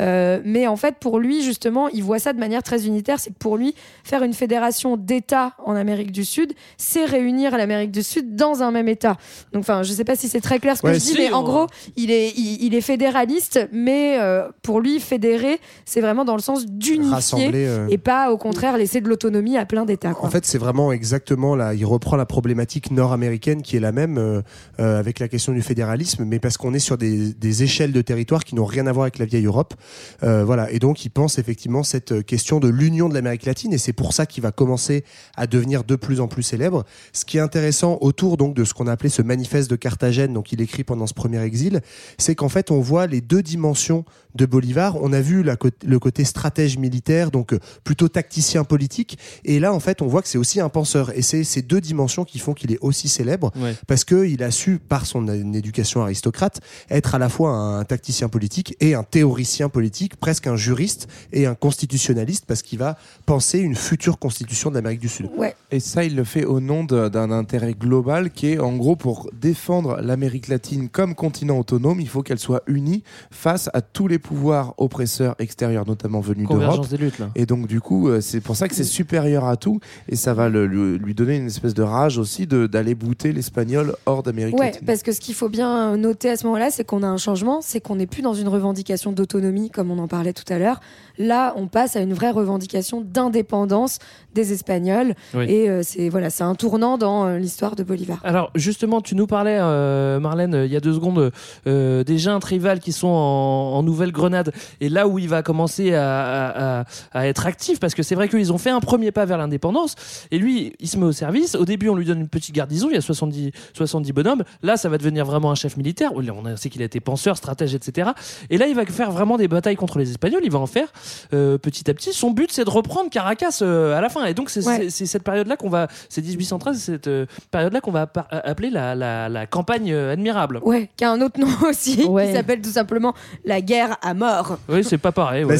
Mais en fait, pour lui, justement, il voit ça de manière très unitaire. C'est que pour lui, faire une fédération d'États en Amérique du Sud, c'est réunir l'Amérique du Sud dans un même État. Donc, enfin, je sais pas si c'est très clair ce que Ouais, je dis, si, mais en gros, il est, il, il est fédéraliste, mais euh, pour lui, fédérer, c'est vraiment dans le sens d'unifier euh. et pas, au contraire, laisser de l'autonomie à plein d'États. En fait, c'est vraiment exactement là. Il reprend la problématique nord-américaine qui est la même euh, avec la question du fédéralisme, mais parce qu'on est sur des, des échelles de territoire qui n'ont rien à voir avec la vieille Europe. Voilà. Et donc, il pense effectivement cette question de l'union de l'Amérique latine, et c'est pour ça qu'il va commencer à devenir de plus en plus célèbre. Ce qui est intéressant autour donc de ce qu'on a appelé ce manifeste de Carthagène, donc il écrit pendant ce premier exil, c'est qu'en fait, on voit les deux dimensions de Bolivar. On a vu la le côté stratège militaire, donc euh, plutôt tacticien politique. Et là, en fait, on voit que c'est aussi un penseur. Et c'est ces deux dimensions qui font qu'il est aussi célèbre, Ouais. parce qu'il a su, par son éducation aristocrate, être à la fois un tacticien politique et un théoricien politique, presque un juriste et un constitutionnaliste, parce qu'il va penser une future constitution de l'Amérique du Sud. Ouais. Et ça, il le fait au nom d'un intérêt global qui est en gros pour défendre l'Amérique latine comme continent autonome, il faut qu'elle soit unie face à tous les pouvoirs oppresseurs extérieurs, notamment venus d'Europe. Des luttes là. Et donc du coup, euh, c'est pour ça que c'est supérieur à tout, et ça va le- lui, lui donner une espèce de rage aussi de- d'aller bouter l'espagnol hors d'Amérique Ouais, latine. parce que ce qu'il faut bien noter à ce moment-là, c'est qu'on a un changement, c'est qu'on n'est plus dans une revendication d'autonomie comme on en parlait tout à l'heure. Là, on passe à une vraie revendication d'indépendance des Espagnols, Oui. et euh, c'est voilà, c'est un tournant dans euh, l'histoire de Bolivar. Alors justement, tu nous parlais, euh, Marlène, euh, il y a deux secondes, euh, des juntes rivales qui sont en, en Nouvelle-Grenade, et là où il va commencer à, à- à- à être actif, parce que c'est vrai qu'ils ont fait un premier pas vers l'indépendance, et lui, il se met au service. Au début, on lui donne une petite garnison, il y a 70, 70 bonhommes. Là, ça va devenir vraiment un chef militaire. On sait qu'il a été penseur, stratège, etc. Et là, il va faire vraiment des batailles contre les Espagnols. Il va en faire euh, petit à petit. Son but, c'est de reprendre Caracas euh, à la fin. Et donc, c'est Ouais. cette période-là qu'on va, c'est 1813, c'est cette euh, période-là qu'on va appeler la, la- la campagne euh, admirable. Ouais, qui a un autre nom (laughs) aussi, Ouais. qui s'appelle tout simplement la guerre à mort. Oui, c'est pas pareil. Bah,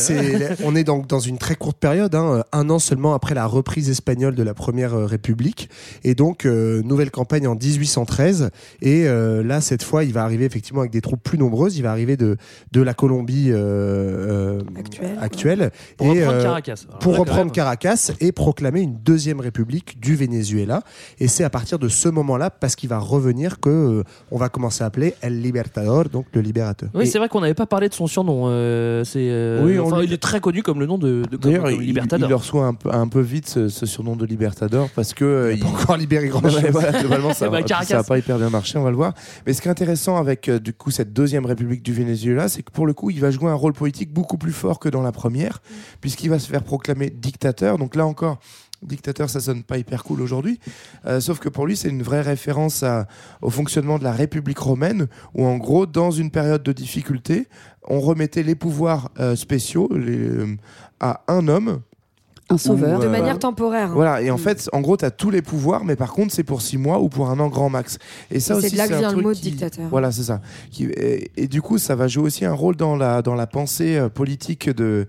on est donc dans une très courte période, hein, un an seulement après la reprise espagnole de la Première euh, République. Et donc, euh, nouvelle campagne en 1813. Et euh, là, cette fois, il va arriver effectivement avec des troupes plus nombreuses. Il va arriver de, de la Colombie euh, euh, actuelle. Pour et, reprendre euh, Caracas. Alors Pour reprendre. Caracas et proclamer une deuxième république du Venezuela. Et c'est à partir de ce moment-là, parce qu'il va revenir, que euh, on va commencer à appeler El Libertador, donc le libérateur. Oui, c'est vrai qu'on n'avait pas parlé de son surnom. Euh, c'est, euh, Oui, on enfin, lui- il est très connu comme le nom de, de comme- D'ailleurs, comme il, Libertador. il reçoit un peu, un peu vite ce, ce surnom de Libertador parce que euh, Il a pas encore libéré (laughs) voilà, globalement, ça, (laughs) Eh ben, ça va pas hyper bien marcher, on va le voir. Mais ce qui est intéressant avec du coup cette deuxième République du Venezuela, c'est que pour le coup, il va jouer un rôle politique beaucoup plus fort que dans la première, puisqu'il va se faire proclamer dictateur. Donc là encore. Dictateur, ça sonne pas hyper cool aujourd'hui. Euh, sauf que pour lui, c'est une vraie référence au fonctionnement de la République romaine, où en gros, dans une période de difficulté, on remettait les pouvoirs euh, spéciaux euh, à un homme. Un sauveur. Ou, De euh, manière temporaire. hein. Voilà, et en Mm. fait, en gros, tu as tous les pouvoirs, mais par contre, c'est pour six mois ou pour un an grand max. Et ça Et c'est aussi, de là que vient le mot de qui- dictateur. Voilà, c'est ça. Qui- et, et du coup, ça va jouer aussi un rôle dans la, dans la pensée euh, politique de,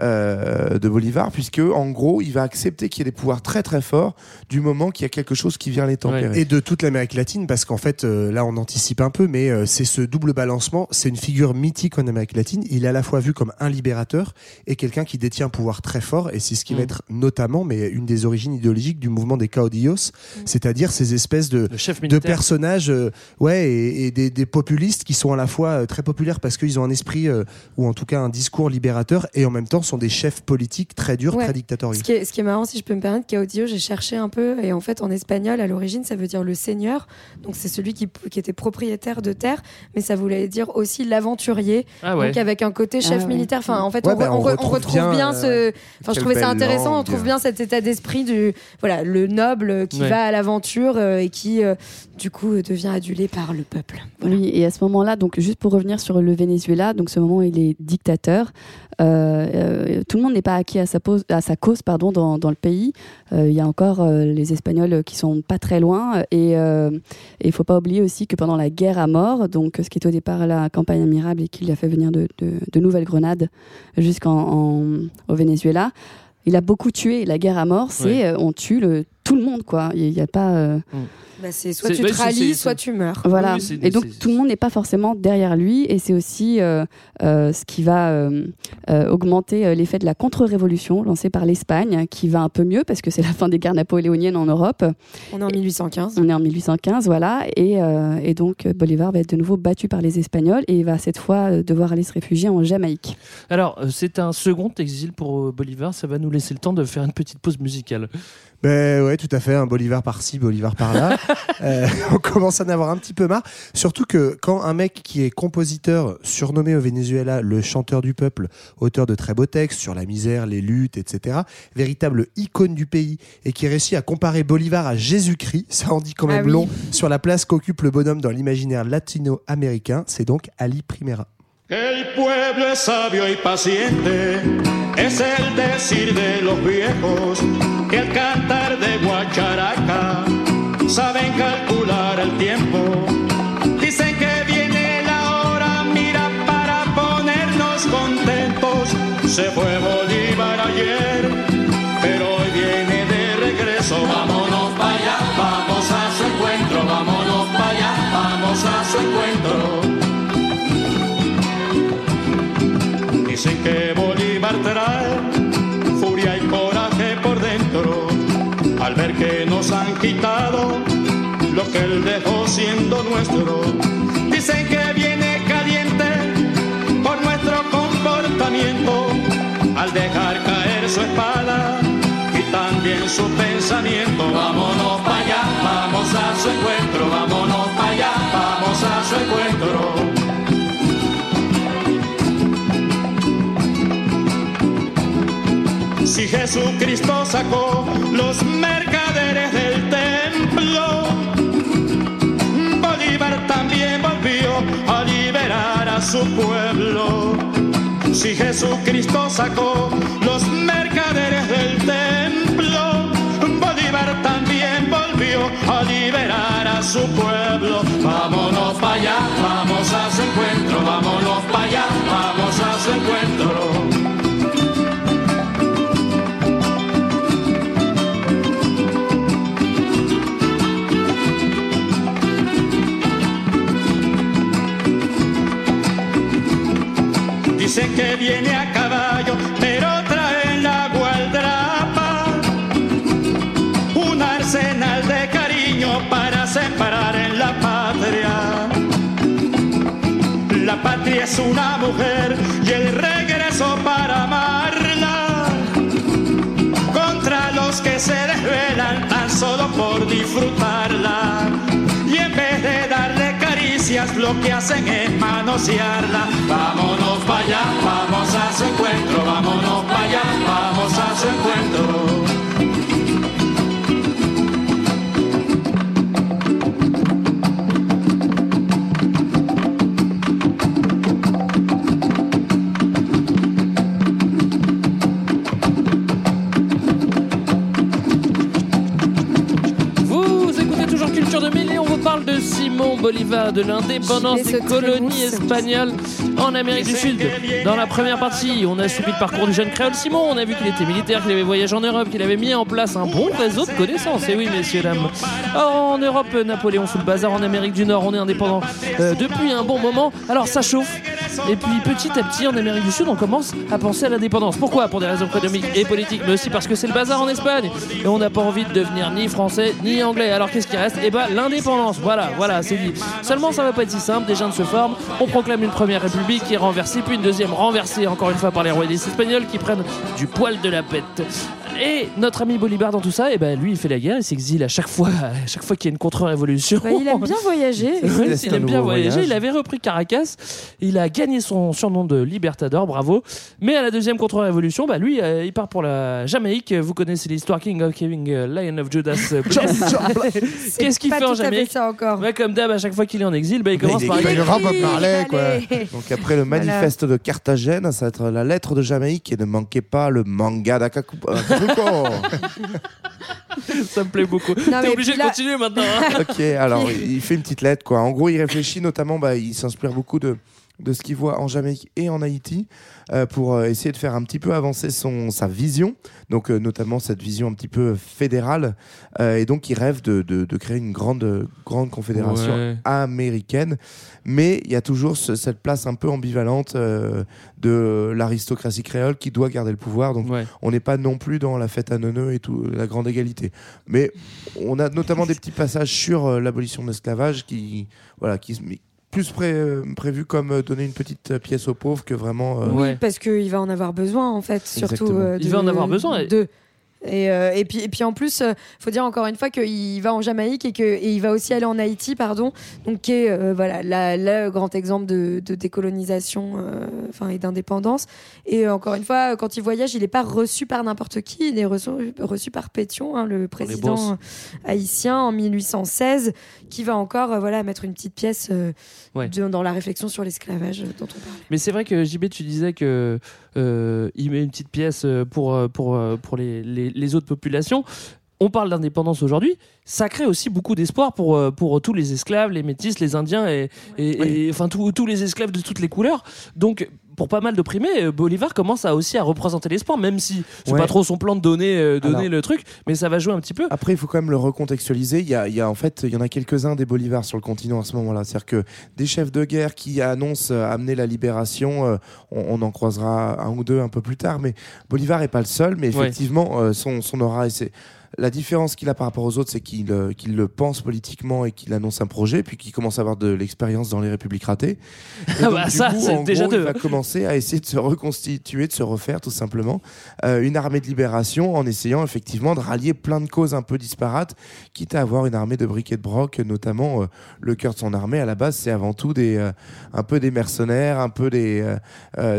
euh, de Bolivar, puisque, en gros, il va accepter qu'il y ait des pouvoirs très très forts du moment qu'il y a quelque chose qui vient les tempérer. Et de toute l'Amérique latine, parce qu'en fait, euh, là, on anticipe un peu, mais euh, c'est ce double balancement. C'est une figure mythique en Amérique latine. Il est à la fois vu comme un libérateur et quelqu'un qui détient un pouvoir très fort. Et c'est ce qui va Mm. Être notamment, mais une des origines idéologiques du mouvement des caudillos, c'est-à-dire ces espèces de, chef de personnages, euh, ouais, et, et des, des populistes qui sont à la fois euh, très populaires parce qu'ils ont un esprit euh, ou en tout cas un discours libérateur et en même temps sont des chefs politiques très durs, Ouais. très dictatoriaux. Ce qui, est, ce qui est marrant, si je peux me permettre, Caudillo, j'ai cherché un peu, et en fait, en espagnol, à l'origine, ça veut dire le seigneur. Donc, c'est celui qui, qui était propriétaire de terre, mais ça voulait dire aussi l'aventurier. Ah ouais. Donc, avec un côté chef Ah ouais. militaire. Enfin, en fait, Ouais, on, bah, re- on on re- on retrouve bien, bien, euh, ce. Enfin, je trouvais ça belle intéressant. On trouve bien cet état d'esprit du. Voilà, le noble qui Ouais. va à l'aventure euh, et qui, euh, du coup, euh, devient adulé par le peuple. Voilà. Oui, et à ce moment-là, donc juste pour revenir sur le Venezuela, donc ce moment où il est dictateur, euh, euh, tout le monde n'est pas acquis à sa, pose- à sa cause pardon, dans, dans le pays. Euh, Il y a encore euh, les Espagnols qui sont pas très loin. Et euh, il faut pas oublier aussi que pendant la guerre à mort, donc ce qui est au départ la campagne admirable et qui lui a fait venir de, de, de Nouvelle-Grenade jusqu'au Venezuela, il a beaucoup tué. La guerre à mort, c'est Ouais. euh, on tue le, tout le monde, quoi. Il n'y a pas. euh, Bah, c'est soit tu te rallies, soit tu meurs. Voilà. Oui, et donc tout le monde n'est pas forcément derrière lui, et c'est aussi euh, euh, ce qui va euh, euh, augmenter l'effet de la contre-révolution lancée par l'Espagne, qui va un peu mieux parce que c'est (laughs) la fin des guerres napoléoniennes en Europe. On est en 1815. On est en 1815, voilà, et, euh, et donc Bolivar va être de nouveau battu par les Espagnols et il va cette fois devoir aller se réfugier en Jamaïque. Alors, c'est un second exil pour Bolivar. Ça va nous laisser le temps de faire une petite pause musicale. Ben ouais, tout à fait. Un Bolivar par-ci, Bolivar par-là. (laughs) Euh, on commence à en avoir un petit peu marre. Surtout que quand un mec qui est compositeur, surnommé au Venezuela le chanteur du peuple, auteur de très beaux textes sur la misère, les luttes, etc., véritable icône du pays, et qui réussit à comparer Bolivar à Jésus-Christ, ça en dit quand même Ah oui. long sur la place qu'occupe le bonhomme dans l'imaginaire latino-américain, c'est donc Ali Primera. El pueblo es sabio y paciente, es el decir de los viejos, que al cantar de guacharaca saben calcular el tiempo. Dicen que viene la hora, mira, para ponernos contentos. Se fue él dejó siendo nuestro. Dicen que viene caliente por nuestro comportamiento al dejar caer su espada y también su pensamiento. Vámonos para allá, vamos a su encuentro, vámonos para allá, vamos a su encuentro. Si Jesucristo sacó los su pueblo. Si Jesucristo sacó los mercaderes del templo, Bolívar también volvió a liberar a su pueblo. Vámonos para allá, vamos a su encuentro, vámonos viene a caballo, pero trae en la gualdrapa un arsenal de cariño para separar en la patria. La patria es una mujer y el regreso para amarla contra los que se desvelan tan solo por disfrutarla. Lo que hacen es manosearla. Vámonos para allá, vamos a Simon Bolivar, de l'indépendance des colonies espagnoles en Amérique du Sud. Dans la première partie, on a suivi le parcours du jeune créole Simon. On a vu qu'il était militaire, qu'il avait voyagé en Europe, qu'il avait mis en place un bon réseau de connaissances. Et oui, messieurs, dames. En Europe, Napoléon sous le bazar. En Amérique du Nord, on est indépendant euh, depuis un bon moment. Alors, ça chauffe. Et puis, petit à petit, en Amérique du Sud, on commence à penser à l'indépendance. Pourquoi? Pour des raisons économiques et politiques, mais aussi parce que c'est le bazar en Espagne. Et on n'a pas envie de devenir ni français ni anglais. Alors, qu'est-ce qui reste? Eh ben, l'indépendance. Voilà, voilà, c'est dit. Seulement, ça va pas être si simple. Des jeunes se forment. On proclame une première république qui est renversée, puis une deuxième renversée, encore une fois, par les royalistes espagnols qui prennent du poil de la bête. Et notre ami Bolivar dans tout ça, eh ben lui il fait la guerre, il s'exile à chaque fois, à chaque fois qu'il y a une contre-révolution. Bah, il aime bien voyager. (laughs) Ouais, il aime bien voyager. voyage. Il avait repris Caracas. Il a gagné son surnom de Libertador, bravo. Mais à la deuxième contre-révolution, bah lui, euh, il part pour la Jamaïque. Vous connaissez l'histoire King of King, euh, Lion of Judas. euh, (laughs) (laughs) Qu'est-ce qu'il fait en Jamaïque ça encore. Ouais, Comme d'hab, à chaque fois qu'il est en exil, bah, il commence il par. grand Bob écrit, Marley, quoi. Donc après le manifeste de Carthagène, ça va être la lettre de Jamaïque et ne manquez pas le manga Ça me plaît beaucoup. T'es obligé de continuer maintenant. hein. ok, alors il fait une petite lettre quoi. En gros, il réfléchit notamment, bah, il s'inspire beaucoup de de ce qu'il voit en Jamaïque et en Haïti euh, pour euh, essayer de faire un petit peu avancer son sa vision, donc euh, notamment cette vision un petit peu fédérale. Euh, et donc il rêve de, de, de créer une grande grande confédération Ouais. américaine, mais il y a toujours ce- cette place un peu ambivalente de l'aristocratie créole qui doit garder le pouvoir. Donc Ouais. on n'est pas non plus dans la fête à neuneux et tout la grande égalité. Mais on a notamment des petits passages sur l'abolition de l'esclavage qui, voilà, qui plus pré- euh, prévu comme euh, donner une petite euh, pièce aux pauvres que vraiment. euh, Oui, parce qu'il va en avoir besoin, en fait, surtout. Euh, Il de- va en avoir besoin, et- De... Et, euh, et, puis, et puis en plus, euh, faut dire encore une fois qu'il va en Jamaïque et qu'il va aussi aller en Haïti, pardon, donc qui est euh, voilà, la- le grand exemple de, de décolonisation euh, enfin, et d'indépendance. Et encore une fois, quand il voyage, il n'est pas reçu par n'importe qui, il est reçu, reçu par Pétion, hein, le président haïtien en 1816, qui va encore euh, voilà, mettre une petite pièce Ouais. de- dans la réflexion sur l'esclavage dont on parle. Mais c'est vrai que JB, tu disais que il met une petite pièce euh, pour, euh, pour, euh, pour les, les, les autres populations. On parle d'indépendance aujourd'hui. Ça crée aussi beaucoup d'espoir pour, euh, pour tous les esclaves, les métis, les indiens et, et, et- enfin tous tous les esclaves de toutes les couleurs. Donc pour pas mal d'opprimés, euh, Bolivar commence à aussi à représenter l'espoir, même si c'est Ouais. pas trop son plan de donner, euh, donner Alors- le truc, mais ça va jouer un petit peu. Après, il faut quand même le recontextualiser. Il y a, il y a en fait, il y en a quelques-uns des Bolivars sur le continent à ce moment-là. C'est-à-dire que des chefs de guerre qui annoncent euh, amener la libération, euh, on, on en croisera un ou deux un peu plus tard. Mais Bolivar est pas le seul. Mais Ouais. effectivement, euh, son, son aura et c'est la différence qu'il a par rapport aux autres, c'est qu'il euh, qu'il le pense politiquement et qu'il annonce un projet, puis qu'il commence à avoir de l'expérience dans les républiques ratées. (laughs) Et Ah donc, bah du ça, c'est déjà gros, deux. Il va commencer à essayer de se reconstituer, de se refaire tout simplement euh, une armée de libération en essayant effectivement de rallier plein de causes un peu disparates, quitte à avoir une armée de briquets de broc, notamment euh, le cœur de son armée. À la base, c'est avant tout des, euh, un peu des mercenaires, un peu des.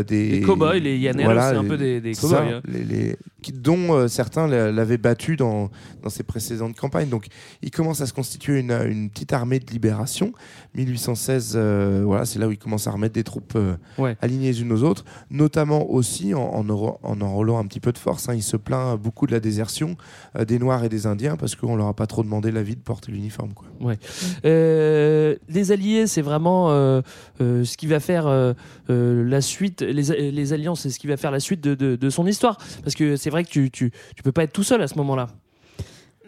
des cow-boys, les llaneros, c'est un peu des- cow-boys, ça, hein. les- les- qui- dont euh, certains l'a- l'avaient battu dans, dans ses précédentes campagnes. Donc, il commence à se constituer une, une petite armée de libération. 1816, euh, voilà, c'est là où il commence à remettre des troupes euh, Ouais. alignées les unes aux autres, notamment aussi en, en, enrôlant un petit peu de force. hein. Il se plaint beaucoup de la désertion euh, des Noirs et des Indiens parce qu'on leur a pas trop demandé l'avis de porter l'uniforme. quoi. Ouais. Les alliés, c'est vraiment ce qui va faire la suite. Les, les alliances, c'est ce qui va faire la suite de, de- de son histoire. Parce que c'est vrai que tu, tu, tu peux pas être tout seul à ce moment-là.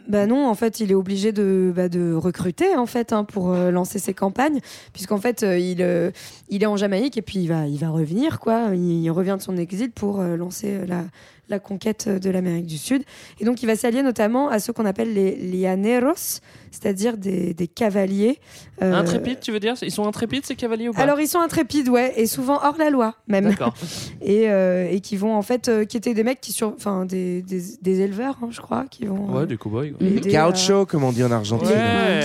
Bah non, en fait, il est obligé de, bah, de recruter en fait hein, pour euh, lancer ses campagnes, puisqu'en fait, euh, il, euh, il est en Jamaïque et puis il va, il va revenir quoi. Il, revient de son exil pour lancer la, la conquête de l'Amérique du Sud. Et donc, il va s'allier notamment à ceux qu'on appelle les llaneros, c'est-à-dire des, des cavaliers. euh, Intrépides, tu veux dire? Ils sont intrépides ces cavaliers ou pas? Alors ils sont intrépides, ouais, et souvent hors la loi même. D'accord. (laughs) et, euh, et qui vont en fait, euh, qui étaient des mecs qui sur, enfin des, des, des éleveurs, hein, je crois, qui vont. Ouais, euh, des cow-boys. Gaucho, comme on dit en Argentine.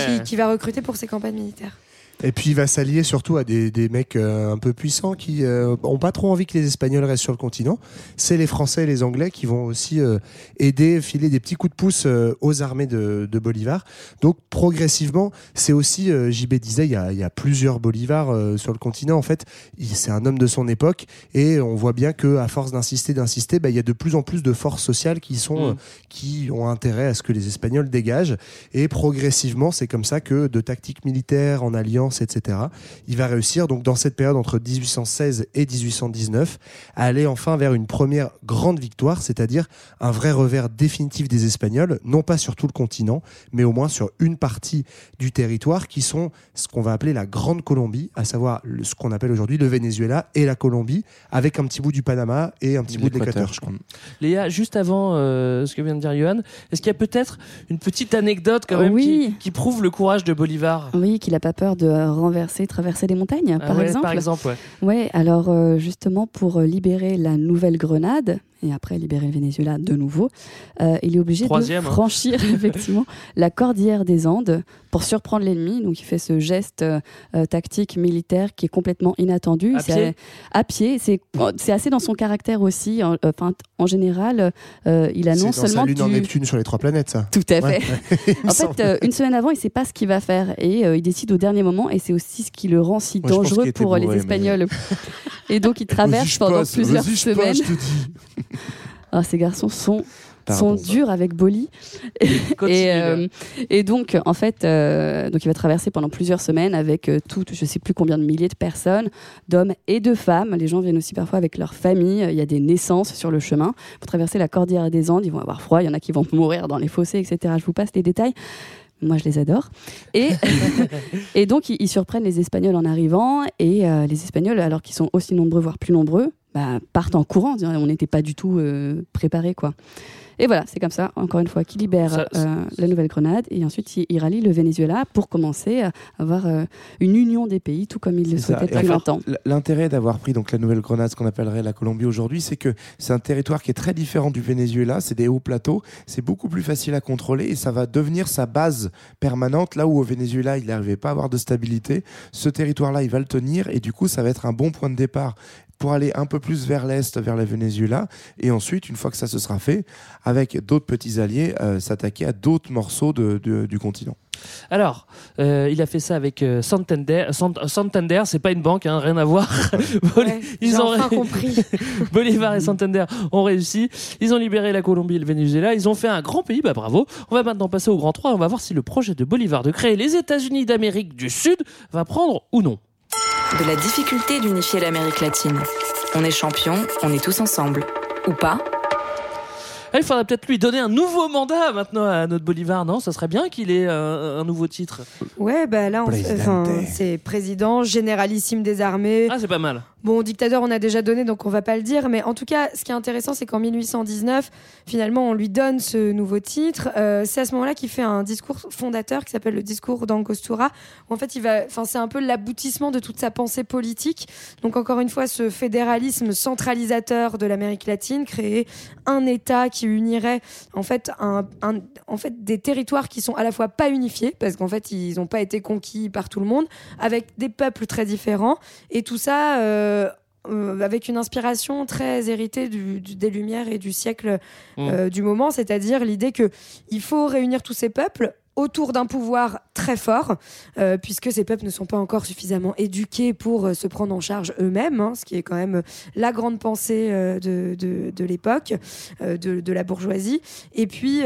qui, qui va recruter pour ses campagnes militaires. Et puis il va s'allier surtout à des, des mecs euh, un peu puissants qui euh, ont pas trop envie que les Espagnols restent sur le continent. C'est les Français et les Anglais qui vont aussi euh, aider, filer des petits coups de pouce euh, aux armées de, de Bolivar. Donc progressivement, c'est aussi, euh, JB disait, il y a, il y a plusieurs Bolivars euh, sur le continent. En fait, c'est un homme de son époque et on voit bien que à force d'insister, d'insister, bah, il y a de plus en plus de forces sociales qui sont, Mm. euh, qui ont intérêt à ce que les Espagnols dégagent. Et progressivement, c'est comme ça que de tactiques militaires en alliance, etc., il va réussir, donc dans cette période entre 1816 et 1819, à aller enfin vers une première grande victoire, c'est-à-dire un vrai revers définitif des Espagnols, non pas sur tout le continent, mais au moins sur une partie du territoire qui sont ce qu'on va appeler la Grande Colombie, à savoir ce qu'on appelle aujourd'hui le Venezuela et la Colombie, avec un petit bout du Panama et un petit bout de l'Équateur, je crois. Léa, juste avant euh, ce que vient de dire Johan, est-ce qu'il y a peut-être une petite anecdote quand même Oui. qui, qui prouve le courage de Bolivar Oui, qu'il n'a pas peur de euh, renverser, traverser des montagnes, Ah par ouais, exemple. Par exemple, ouais. Ouais, alors euh, justement pour euh, libérer la Nouvelle-Grenade et après libérer le Venezuela de nouveau, euh, il est obligé Troisième, de hein. franchir (laughs) effectivement la cordillère des Andes pour surprendre l'ennemi. Donc il fait ce geste euh, tactique militaire qui est complètement inattendu. À C'est pied à pied, c'est c'est assez dans son caractère aussi. En, euh, enfin, en général, euh, il a C'est non dans seulement sa lune en du- Neptune sur les trois planètes, ça. tout à Ouais. (laughs) fait. En fait, euh, une semaine avant, il sait pas ce qu'il va faire et euh, il décide au dernier moment. Et c'est aussi ce qui le rend si dangereux pour bourré, les mais- Espagnols. (laughs) et donc, il traverse pendant passe, plusieurs je passe, Ah, ces garçons sont Pardon. sont durs avec (laughs) et, euh, et donc, en fait, euh, donc il va traverser pendant plusieurs semaines avec euh, tout, je sais plus combien de milliers de personnes, d'hommes et de femmes. Les gens viennent aussi parfois avec leur famille. Il y a des naissances sur le chemin. Pour traverser la cordillère des Andes, ils vont avoir froid. Il y en a qui vont mourir dans les fossés, etc. Je vous passe les détails. Moi, je les adore. Et, (laughs) et donc, ils, ils surprennent les Espagnols en arrivant. Et euh, les Espagnols, alors qu'ils sont aussi nombreux, voire plus nombreux, bah, partent en courant. On n'était pas du tout euh, préparés, quoi. Et voilà, c'est comme ça, encore une fois, qu'il libère Ça- euh, la Nouvelle-Grenade et ensuite il, il rallie le Venezuela pour commencer à avoir euh, une union des pays, tout comme il le souhaitait depuis longtemps. L'intérêt d'avoir pris donc la Nouvelle-Grenade, ce qu'on appellerait la Colombie aujourd'hui, c'est que c'est un territoire qui est très différent du Venezuela. C'est des hauts plateaux, c'est beaucoup plus facile à contrôler et ça va devenir sa base permanente. Là où au Venezuela, il n'arrivait pas à avoir de stabilité, ce territoire-là, il va le tenir et du coup, ça va être un bon point de départ pour aller un peu plus vers l'est, vers le Venezuela, et ensuite, une fois que ça se sera fait, avec d'autres petits alliés, euh, s'attaquer à d'autres morceaux de- de- du continent. Alors, euh, il a fait ça avec euh, Santander. Sant- Santander, c'est pas une banque, hein, rien à voir. (laughs) J'ai enfin compris. (laughs) Bolivar et Santander ont réussi. Ils ont libéré la Colombie et le Venezuela. Ils ont fait un grand pays, bah bravo. On va maintenant passer au grand 3. On va voir si le projet de Bolivar de créer les États-Unis d'Amérique du Sud va prendre ou non. De la difficulté d'unifier l'Amérique latine. On est champion, on est tous ensemble. Ou pas il faudrait peut-être lui donner un nouveau mandat maintenant à notre Bolivar, non? Ça serait bien qu'il ait euh, un nouveau titre. Ouais, bah là, on- Presidente. enfin, c'est président, généralissime des armées. Ah, c'est pas mal. Bon, dictateur, on a déjà donné, donc on va pas le dire. Mais en tout cas, ce qui est intéressant, c'est qu'en 1819, finalement, on lui donne ce nouveau titre. Euh, c'est à ce moment-là qu'il fait un discours fondateur qui s'appelle le discours d'Angostura. où En fait, il va, enfin, c'est un peu l'aboutissement de toute sa pensée politique. Donc, encore une fois, ce fédéralisme centralisateur de l'Amérique latine, créer un État qui unirait, en fait, un, un- en fait, des territoires qui sont à la fois pas unifiés, parce qu'en fait, ils n'ont pas été conquis par tout le monde, avec des peuples très différents, et tout ça. euh, euh, avec une inspiration très héritée du- du- des Lumières et du siècle euh, du moment, c'est-à-dire l'idée que il faut réunir tous ces peuples autour d'un pouvoir très fort, euh, puisque ces peuples ne sont pas encore suffisamment éduqués pour euh, se prendre en charge eux-mêmes, hein, ce qui est quand même la grande pensée euh, de, de, de l'époque, euh, de, de la bourgeoisie. Et puis...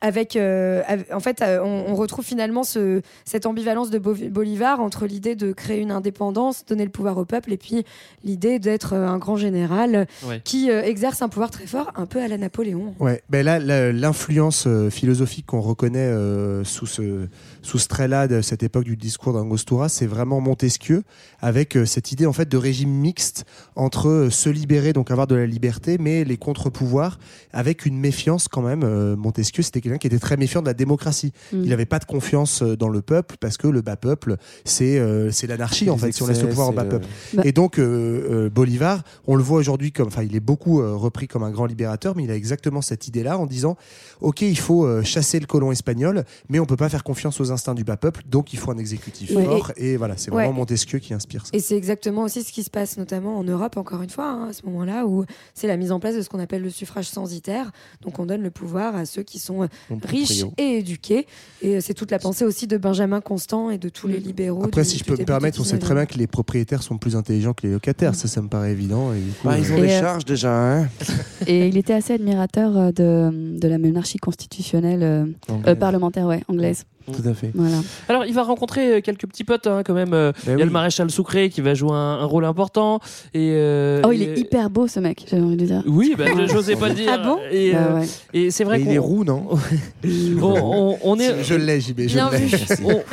avec, euh, en fait, euh, on, on retrouve finalement ce, cette ambivalence de Bo- Bolivar entre l'idée de créer une indépendance, donner le pouvoir au peuple, et puis l'idée d'être euh, un grand général Ouais. qui euh, exerce un pouvoir très fort, un peu à la Napoléon. Ouais, ben là, l'influence philosophique qu'on reconnaît euh, sous ce, sous ce trait-là de cette époque du discours d'Angostura, c'est vraiment Montesquieu, avec euh, cette idée en fait de régime mixte entre euh, se libérer, donc avoir de la liberté, mais les contre-pouvoirs, avec une méfiance quand même. Euh, Montesquieu, c'était quelqu'un qui était très méfiant de la démocratie. Mm. Il n'avait pas de confiance euh, dans le peuple, parce que le bas peuple, c'est euh, c'est l'anarchie en fait, si on laisse le pouvoir au bas le- peuple. Bah- Et donc, euh, euh, Bolivar, on le voit aujourd'hui comme, enfin, il est beaucoup euh, repris comme un grand libérateur, mais il a exactement cette idée-là en disant, ok, il faut euh, chasser le colon espagnol, mais on peut pas faire confiance aux instincts du bas peuple, donc il faut un exécutif Ouais. fort. Et, voilà, c'est Ouais. vraiment Montesquieu qui inspire ça. Et c'est exactement aussi ce qui se passe notamment en Europe, encore une fois, hein, à ce moment-là, où c'est la mise en place de ce qu'on appelle le suffrage censitaire. Donc on donne le pouvoir à ceux qui sont riches et éduqués. Et euh, c'est toute la pensée aussi de Benjamin Constant et de tous les libéraux. Après, du- si je peux me permettre, on sait 19e. très bien que les propriétaires sont plus intelligents que les locataires. Ça, ça me paraît évident. Et du coup, Bah, ils ont euh, des Et, euh, charges déjà. Hein (laughs) Et il était assez admirateur de, de la monarchie constitutionnelle euh, euh, parlementaire, ouais, anglaise. Tout à fait. Voilà. Alors, il va rencontrer euh, quelques petits potes hein, quand même. Euh, Il y a oui. le maréchal Sucré qui va jouer un, un rôle important. Et, euh, Oh, il et- est hyper beau ce mec, j'ai envie de dire. Oui, bah, je n'osais pas le dire. Ah bon? Et, Bah euh, ouais. et c'est vrai Mais il est roux, non? (laughs) On, on- on est. Je l'ai, JB, je Bien l'ai.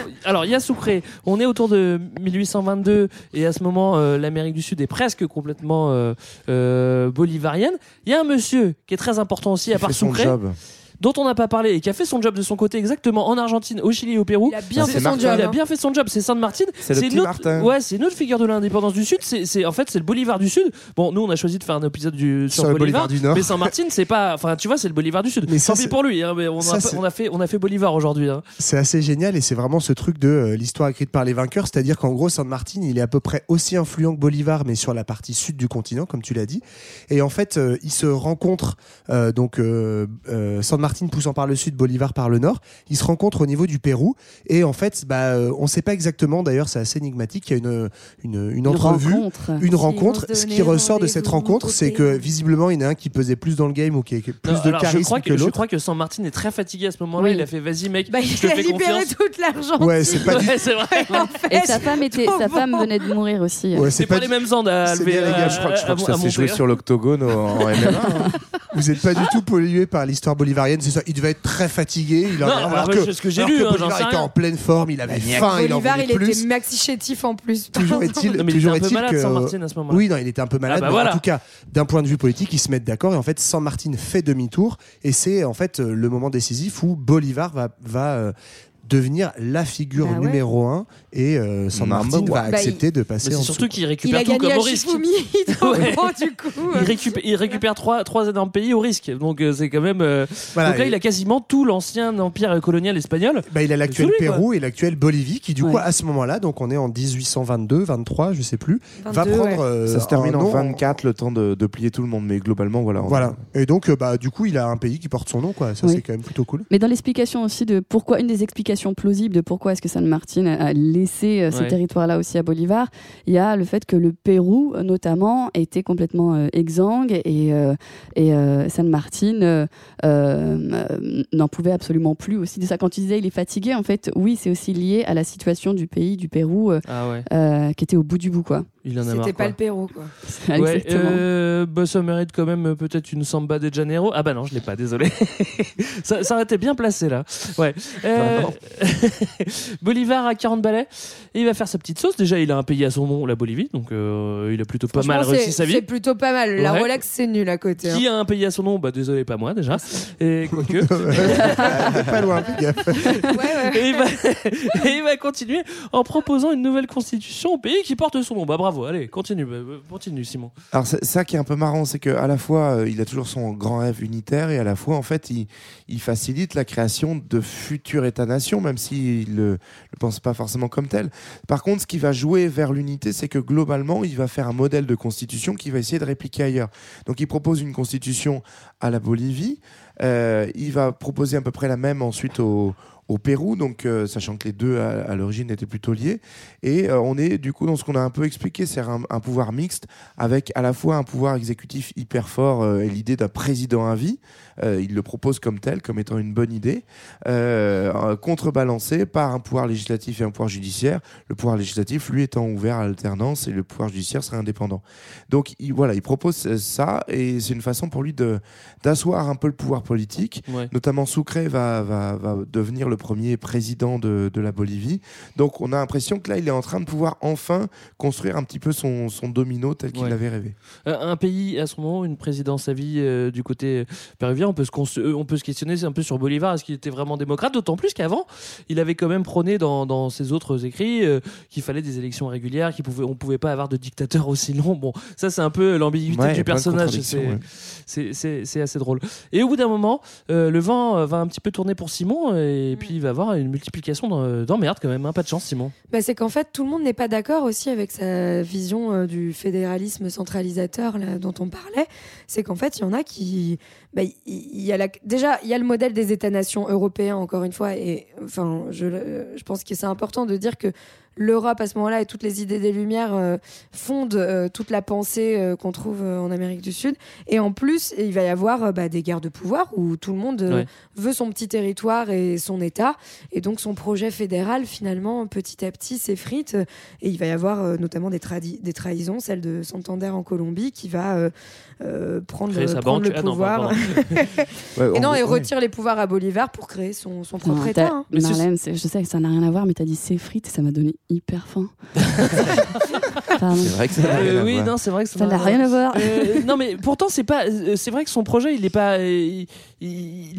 (laughs) alors, il y a Sucré. On est autour de 1822 et à ce moment, euh, l'Amérique du Sud est presque complètement euh, euh, bolivarienne. Il y a un monsieur qui est très important aussi, à part fait son Sucré, job. Dont on n'a pas parlé et qui a fait son job de son côté exactement en Argentine, au Chili et au Pérou. Il a bien C'est fait son Martin. job. Il a hein. bien fait son job, c'est Sainte Martine. C'est une autre, Martin. Ouais, c'est une autre figure de l'indépendance du Sud. C'est, en fait, c'est le Bolivar du Sud. Bon, nous, on a choisi de faire un épisode du, sur, Sur le Bolivar, Bolivar du Nord. Mais Sainte Martine, c'est pas, enfin, tu vois, c'est le Bolivar du Sud. Mais ça, c'est- pour lui. hein, mais on, ça, a, c'est- on a fait, on a fait Bolivar aujourd'hui. hein. C'est assez génial et c'est vraiment ce truc de euh, l'histoire écrite par les vainqueurs, c'est-à-dire qu'en gros, San Martin, il est à peu près aussi influent que Bolivar, mais sur la partie sud du continent, comme tu l'as dit. Et en fait, euh, ils se rencontrent, euh, donc San Martin poussant par le sud, Bolivar par le nord. Ils se rencontrent au niveau du Pérou et en fait, bah, euh, on ne sait pas exactement. D'ailleurs, c'est assez énigmatique. Il y a une une, une Une entrevue. rencontre. Une rencontre. Ce qui ressort de cette rencontre, c'est que visiblement, il y en a un qui pesait plus dans le game ou qui a plus Non, de alors, je charisme crois que, que, je l'autre. crois que San Martin est très fatigué à ce moment-là. Oui. Il a fait, vas-y, mec, Bah, je il te a fais libéré confiance. toute l'argent. Ouais, c'est pas (laughs) du Ouais, c'est vrai. En fait, Et sa femme était, sa femme venait de mourir aussi. Ouais, C'est pas, les mêmes ondes à c'est lever. bien, les gars, Je crois que, je crois ça s'est joué sur l'octogone au- en MMA. hein. (laughs) Vous n'êtes pas du tout pollué par l'histoire bolivarienne, c'est ça. Il devait être très fatigué. Il Non, alors que, c'est ce que j'ai lu, que hein, Bolivar était en pleine forme, il avait faim, il en Bolivar, voulait il plus. était maxi chétif en plus. Toujours (laughs) est-il, il toujours était un peu est-il malade, que San Martin, à ce moment-là. oui, non, il était un peu malade. Ah bah mais voilà. En tout cas, d'un point de vue politique, ils se mettent d'accord et en fait, San Martin fait demi-tour et c'est en fait euh, le moment décisif où Bolivar va va euh, devenir la figure Bah ouais. numéro un et euh, San Number Martin va one. accepter de passer en surtout qu'il Il récupère a tout comme au risque. (laughs) Ouais. du coup. Il récupère, il récupère trois, trois énormes pays au risque. Donc euh, c'est quand même. euh, Voilà, donc là, et- il a quasiment tout l'ancien empire colonial espagnol. Bah, il a l'actuel quoi. Pérou et l'actuel Bolivie qui du coup à ce moment-là, donc on est en 1822, 23, je sais plus, va 22, prendre ouais. euh, Ça se termine en nom 24, le temps de, de plier tout le monde. Mais globalement, voilà. Voilà. Et donc euh, bah du coup, il a un pays qui porte son nom quoi. Ça Oui. c'est quand même plutôt cool. Mais dans l'explication aussi de pourquoi, une des explications plausibles de pourquoi est-ce que San Martin a laissé euh, ces Ouais. territoires-là aussi à Bolivar, il y a le fait que le Pérou, notamment, était complètement euh, exsangue et, euh, et San Martin n'en pouvait absolument plus aussi de ça. Quand tu disais il est fatigué, en fait, oui, c'est aussi lié à la situation du pays, du Pérou, Ah ouais. qui était au bout du bout, quoi. Il en a marre. C'était pas quoi. le Pérou, quoi. (laughs) Ouais, Exactement. euh, bah, ça mérite quand même peut-être une samba de Janeiro. Ah bah non, je l'ai pas, désolé. (laughs) ça, ça aurait été bien placé là. Ouais. Euh, (laughs) Bolivar à 40 balais. Et il va faire sa petite sauce. Déjà, il a un pays à son nom, la Bolivie. Donc euh, il a plutôt pas mal réussi sa vie. C'est plutôt pas mal. La Ouais. Rolex, c'est nul à côté. hein. Qui a un pays à son nom? Bah désolé, pas moi déjà. Et quoique. pas loin, fais gaffe. et, il va, et il va continuer en proposant une nouvelle constitution au pays qui porte son nom. Bah bravo, allez, continue, bah, bah, continue Simon. Alors ça qui est un peu marrant, c'est qu'à la fois euh, il a toujours son grand rêve unitaire et à la fois en fait il, il facilite la création de futurs États-nations, même s'il ne le, pense pas forcément comme tel. Par contre, ce qui va jouer vers l'unité, c'est que globalement il va faire un modèle de constitution qu'il va essayer de répliquer ailleurs. Donc il propose une constitution à la Bolivie. Euh, il va proposer à peu près la même ensuite au, au Pérou, donc euh, sachant que les deux à, l'origine étaient plutôt liés. Et euh, on est du coup dans ce qu'on a un peu expliqué, c'est un, un pouvoir mixte avec à la fois un pouvoir exécutif hyper fort euh, et l'idée d'un président à vie. Euh, il le propose comme tel, comme étant une bonne idée, euh, contrebalancé par un pouvoir législatif et un pouvoir judiciaire. Le pouvoir législatif, lui, étant ouvert à l'alternance et le pouvoir judiciaire serait indépendant. Donc il, voilà, il propose euh, ça et c'est une façon pour lui de d'asseoir un peu le pouvoir politique. Ouais. Notamment Sucre va, va, va devenir le premier président de, de la Bolivie. Donc on a l'impression que là, il est en train de pouvoir enfin construire un petit peu son, son domino tel qu'il Ouais. l'avait rêvé. Euh, Un pays à ce moment, une présidence à vie euh, du côté péruvien, on peut se, euh, on peut se questionner c'est un peu sur Bolivar, est-ce qu'il était vraiment démocrate D'autant plus qu'avant, il avait quand même prôné dans, dans ses autres écrits euh, qu'il fallait des élections régulières, qu'on pouvait, on pouvait pas avoir de dictateur (laughs) aussi long. Bon, ça c'est un peu l'ambiguïté Ouais, du personnage, c'est ouais. assez drôle. Et au bout d'un moment, euh, le vent va un petit peu tourner pour Simon et puis il va avoir une multiplication d'emmerdes quand même, hein. pas de chance Simon. Bah, c'est qu'en fait, tout le monde n'est pas d'accord aussi avec sa vision euh, du fédéralisme centralisateur là, dont on parlait. C'est qu'en fait, il y en a qui. Bah, Il y a la... Déjà, il y a le modèle des États-nations européens, encore une fois. Et enfin, je, je pense que c'est important de dire que l'Europe, à ce moment-là, et toutes les idées des Lumières euh, fondent euh, toute la pensée euh, qu'on trouve euh, en Amérique du Sud. Et en plus, il va y avoir euh, bah, des guerres de pouvoir où tout le monde euh, Ouais. veut son petit territoire et son État. Et donc son projet fédéral, finalement, petit à petit, s'effrite. Et il va y avoir euh, notamment des, tradi- des trahisons, celle de Santander en Colombie, qui va euh, euh, prendre, Créer sa prendre banque. le Ah non, pouvoir. (laughs) Ouais, et non, et ouais. retire les pouvoirs à Bolivar pour créer son, son propre Non, État. hein. Marlène, je sais que ça n'a rien à voir, mais t'as dit c'est frites et ça m'a donné hyper. (laughs) Pardon. C'est vrai que ça n'a rien Euh, oui, n'a rien à voir. Euh, non mais pourtant c'est pas euh, c'est vrai que son projet il est pas il,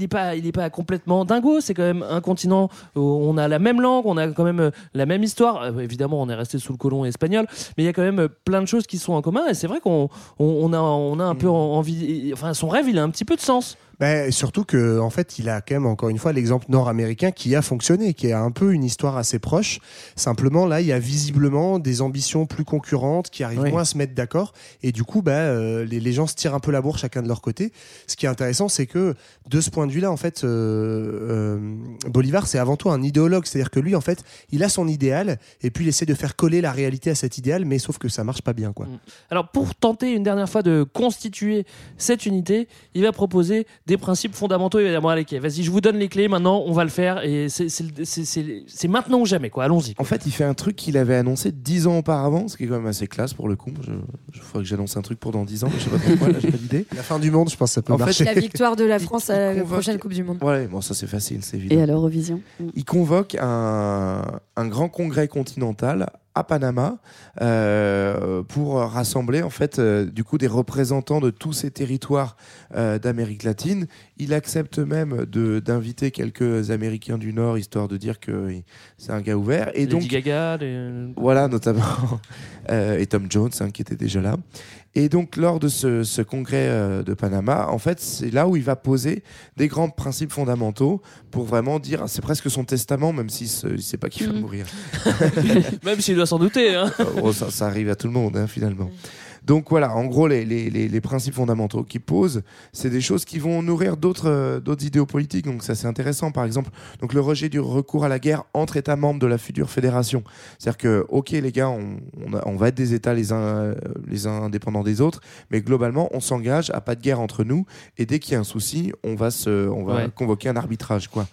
est pas il est pas complètement dingo. C'est quand même un continent où on a la même langue on a quand même la même histoire. Euh, évidemment on est resté sous le colon espagnol mais il y a quand même plein de choses qui sont en commun. Et c'est vrai qu'on on, on a on a un peu en- envie enfin son rêve il a un petit peu de sens Ben, surtout que en fait, il a quand même encore une fois l'exemple nord-américain qui a fonctionné, qui a un peu une histoire assez proche. Simplement, là, il y a visiblement des ambitions plus concurrentes qui arrivent Oui. moins à se mettre d'accord, et du coup, ben, euh, les, les gens se tirent un peu la bourre chacun de leur côté. Ce qui est intéressant, c'est que de ce point de vue-là, en fait, euh, euh, Bolivar, c'est avant tout un idéologue, c'est-à-dire que lui, en fait, il a son idéal, et puis il essaie de faire coller la réalité à cet idéal, mais sauf que ça marche pas bien, quoi. alors pour tenter une dernière fois de constituer cette unité il va proposer des principes fondamentaux il va dire bon allez ok, vas-y je vous donne les clés maintenant on va le faire et c'est maintenant ou jamais quoi allons-y En fait, il fait un truc qu'il avait annoncé dix ans auparavant, ce qui est quand même assez classe pour le coup. Je, je faudrait que j'annonce un truc pour dans dix ans, mais je sais pas pourquoi, là, j'ai pas d'idée. La fin du monde, je pense que ça peut En fait, marcher. La victoire de la France à la convoque- prochaine Coupe du Monde. Ouais, bon, ça c'est facile, c'est évident. Et à l'Eurovision. Il convoque un, un grand congrès continental à Panama euh, pour rassembler en fait euh, du coup des représentants de tous ces territoires euh, d'Amérique latine. Il accepte même de d'inviter quelques Américains du Nord histoire de dire que c'est un gars ouvert. Et Lady donc Gaga les- voilà, notamment. (laughs) Et Tom Jones, hein, qui était déjà là. Et donc, lors de ce, ce congrès euh, de Panama, en fait, c'est là où il va poser des grands principes fondamentaux pour vraiment dire, c'est presque son testament, même s'il ne sait pas qu'il va Mhm. mourir. (laughs) (laughs) même s'il doit s'en douter hein. Oh, ça, ça arrive à tout le monde, hein, finalement. Donc voilà, en gros, les, les, les, les principes fondamentaux qu'il pose, c'est des choses qui vont nourrir d'autres euh, d'autres idéaux politiques. Donc ça, c'est intéressant. Par exemple, donc le rejet du recours à la guerre entre États membres de la future fédération. C'est-à-dire que, ok, les gars, on, on, a- on va être des États les uns, euh, les uns indépendants des autres, mais globalement, on s'engage à pas de guerre entre nous. Et dès qu'il y a un souci, on va se, on va Ouais. convoquer un arbitrage, quoi.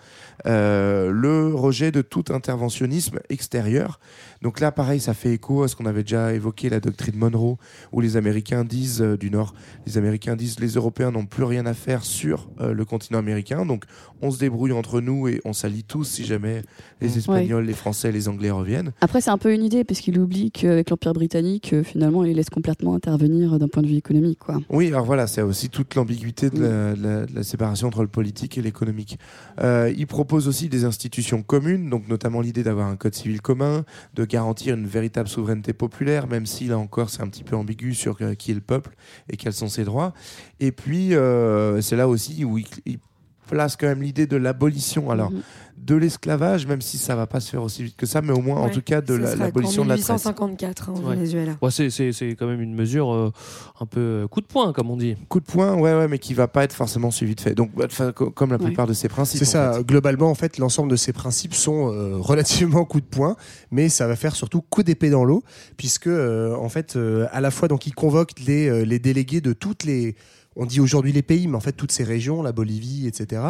Euh, le rejet de tout interventionnisme extérieur. Donc là, pareil, ça fait écho à ce qu'on avait déjà évoqué, la doctrine Monroe, où les Américains disent euh, du Nord, les Américains disent les Européens n'ont plus rien à faire sur euh, le continent américain, donc on se débrouille entre nous et on s'allie tous si jamais les Espagnols, les Français, les Anglais reviennent. Après, c'est un peu une idée, parce qu'il oublie qu'avec l'Empire britannique, euh, finalement, il laisse complètement intervenir d'un point de vue économique. Quoi. Oui, alors voilà, c'est aussi toute l'ambiguïté de, la- de la, de la séparation entre le politique et l'économique. Il propose aussi des institutions communes, donc notamment l'idée d'avoir un code civil commun, de garantir une véritable souveraineté populaire, même si là encore c'est un petit peu ambigu sur euh, qui est le peuple et quels sont ses droits. Et puis euh, c'est là aussi où il, place quand même l'idée de l'abolition. Alors Mhm. De l'esclavage, même si ça va pas se faire aussi vite que ça, mais au moins en tout cas de la- l'abolition de la traite. 1854 hein, au Ouais. Venezuela. Ouais, c'est, c'est, c'est quand même une mesure euh, un peu euh, coup de poing, comme on dit. Coup de poing, ouais, ouais, mais qui va pas être forcément suivi de fait. Donc, bah, comme la plupart de ces principes. C'est ça. Globalement, en fait, l'ensemble de ces principes sont euh, relativement coup de poing, mais ça va faire surtout coup d'épée dans l'eau, puisque euh, en fait, euh, à la fois, donc, ils convoquent les, euh, les délégués de toutes les on dit aujourd'hui les pays, mais en fait toutes ces régions, la Bolivie, etc.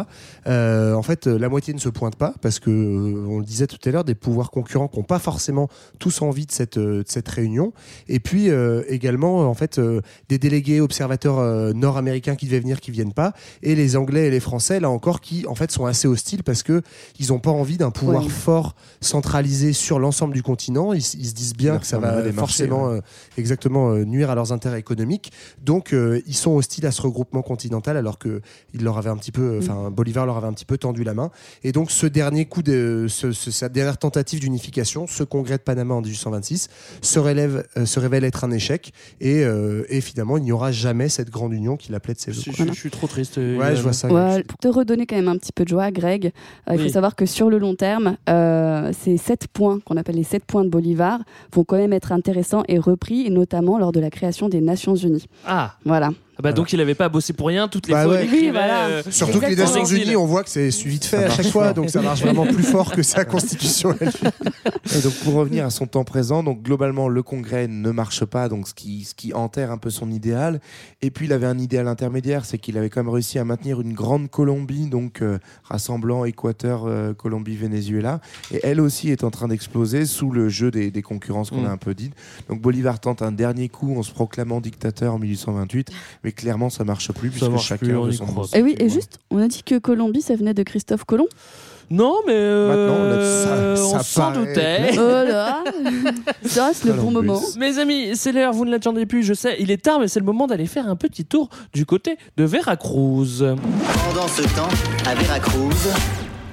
euh, en fait, la moitié ne se pointe pas parce que, euh, on le disait tout à l'heure, des pouvoirs concurrents qui n'ont pas forcément tous envie de cette, euh, de cette réunion. Et puis euh, également, en fait, euh, des délégués observateurs euh, nord-américains qui devaient venir, qui viennent pas, et les Anglais et les Français, là encore, qui en fait sont assez hostiles parce que ils n'ont pas envie d'un pouvoir fort centralisé sur l'ensemble du continent. Ils, ils se disent bien Leur que ça va marchés, forcément ouais. euh, exactement euh, nuire à leurs intérêts économiques. Donc euh, ils sont hostiles à ce regroupement continental alors que il leur avait un petit peu, enfin Bolivar leur avait un petit peu tendu la main. Et donc ce dernier coup de ce, ce- cette dernière tentative d'unification, ce congrès de Panama en 1826, se, relève, euh, se révèle être un échec et, euh, et finalement il n'y aura jamais cette grande union qu'il appelait de ses voeux. Je, quoi. je- je suis trop triste. Ouais, je vois ça. Ouais, pour te redonner quand même un petit peu de joie, Greg, euh, il Oui. faut savoir que sur le long terme, euh, ces sept points qu'on appelle les sept points de Bolivar vont quand même être intéressants et repris, et notamment lors de la création des Nations Unies. Ah, Voilà. Ah bah donc il avait pas bossé pour rien toutes les Bah fois. ouais. Oui, voilà. euh, Surtout que les. Nations Unies, on voit que c'est suivi de fait à chaque fois, donc ça marche vraiment plus fort que sa constitution. (laughs) Et donc pour revenir à son temps présent, donc globalement le Congrès ne marche pas, donc ce qui, ce qui enterre un peu son idéal. Et puis il avait un idéal intermédiaire, c'est qu'il avait quand même réussi à maintenir une grande Colombie, donc euh, rassemblant Équateur, euh, Colombie, Venezuela. Et elle aussi est en train d'exploser sous le jeu des, des concurrences qu'on Mm. a un peu dites. Donc Bolivar tente un dernier coup en se proclamant dictateur en 1828, mais clairement ça marche plus puisque marche chacun plus, on veut y son croit. Et oui, et juste, on a dit que Colombie, ça venait de Christophe Colomb. Non, mais Maintenant, là, euh, ça- on ça s'en doutait. Oh là (laughs) Ça, c'est le bon moment. Mes amis, c'est l'heure, vous ne l'attendez plus, je sais, il est tard, mais c'est le moment d'aller faire un petit tour du côté de Veracruz. Pendant ce temps, à Veracruz,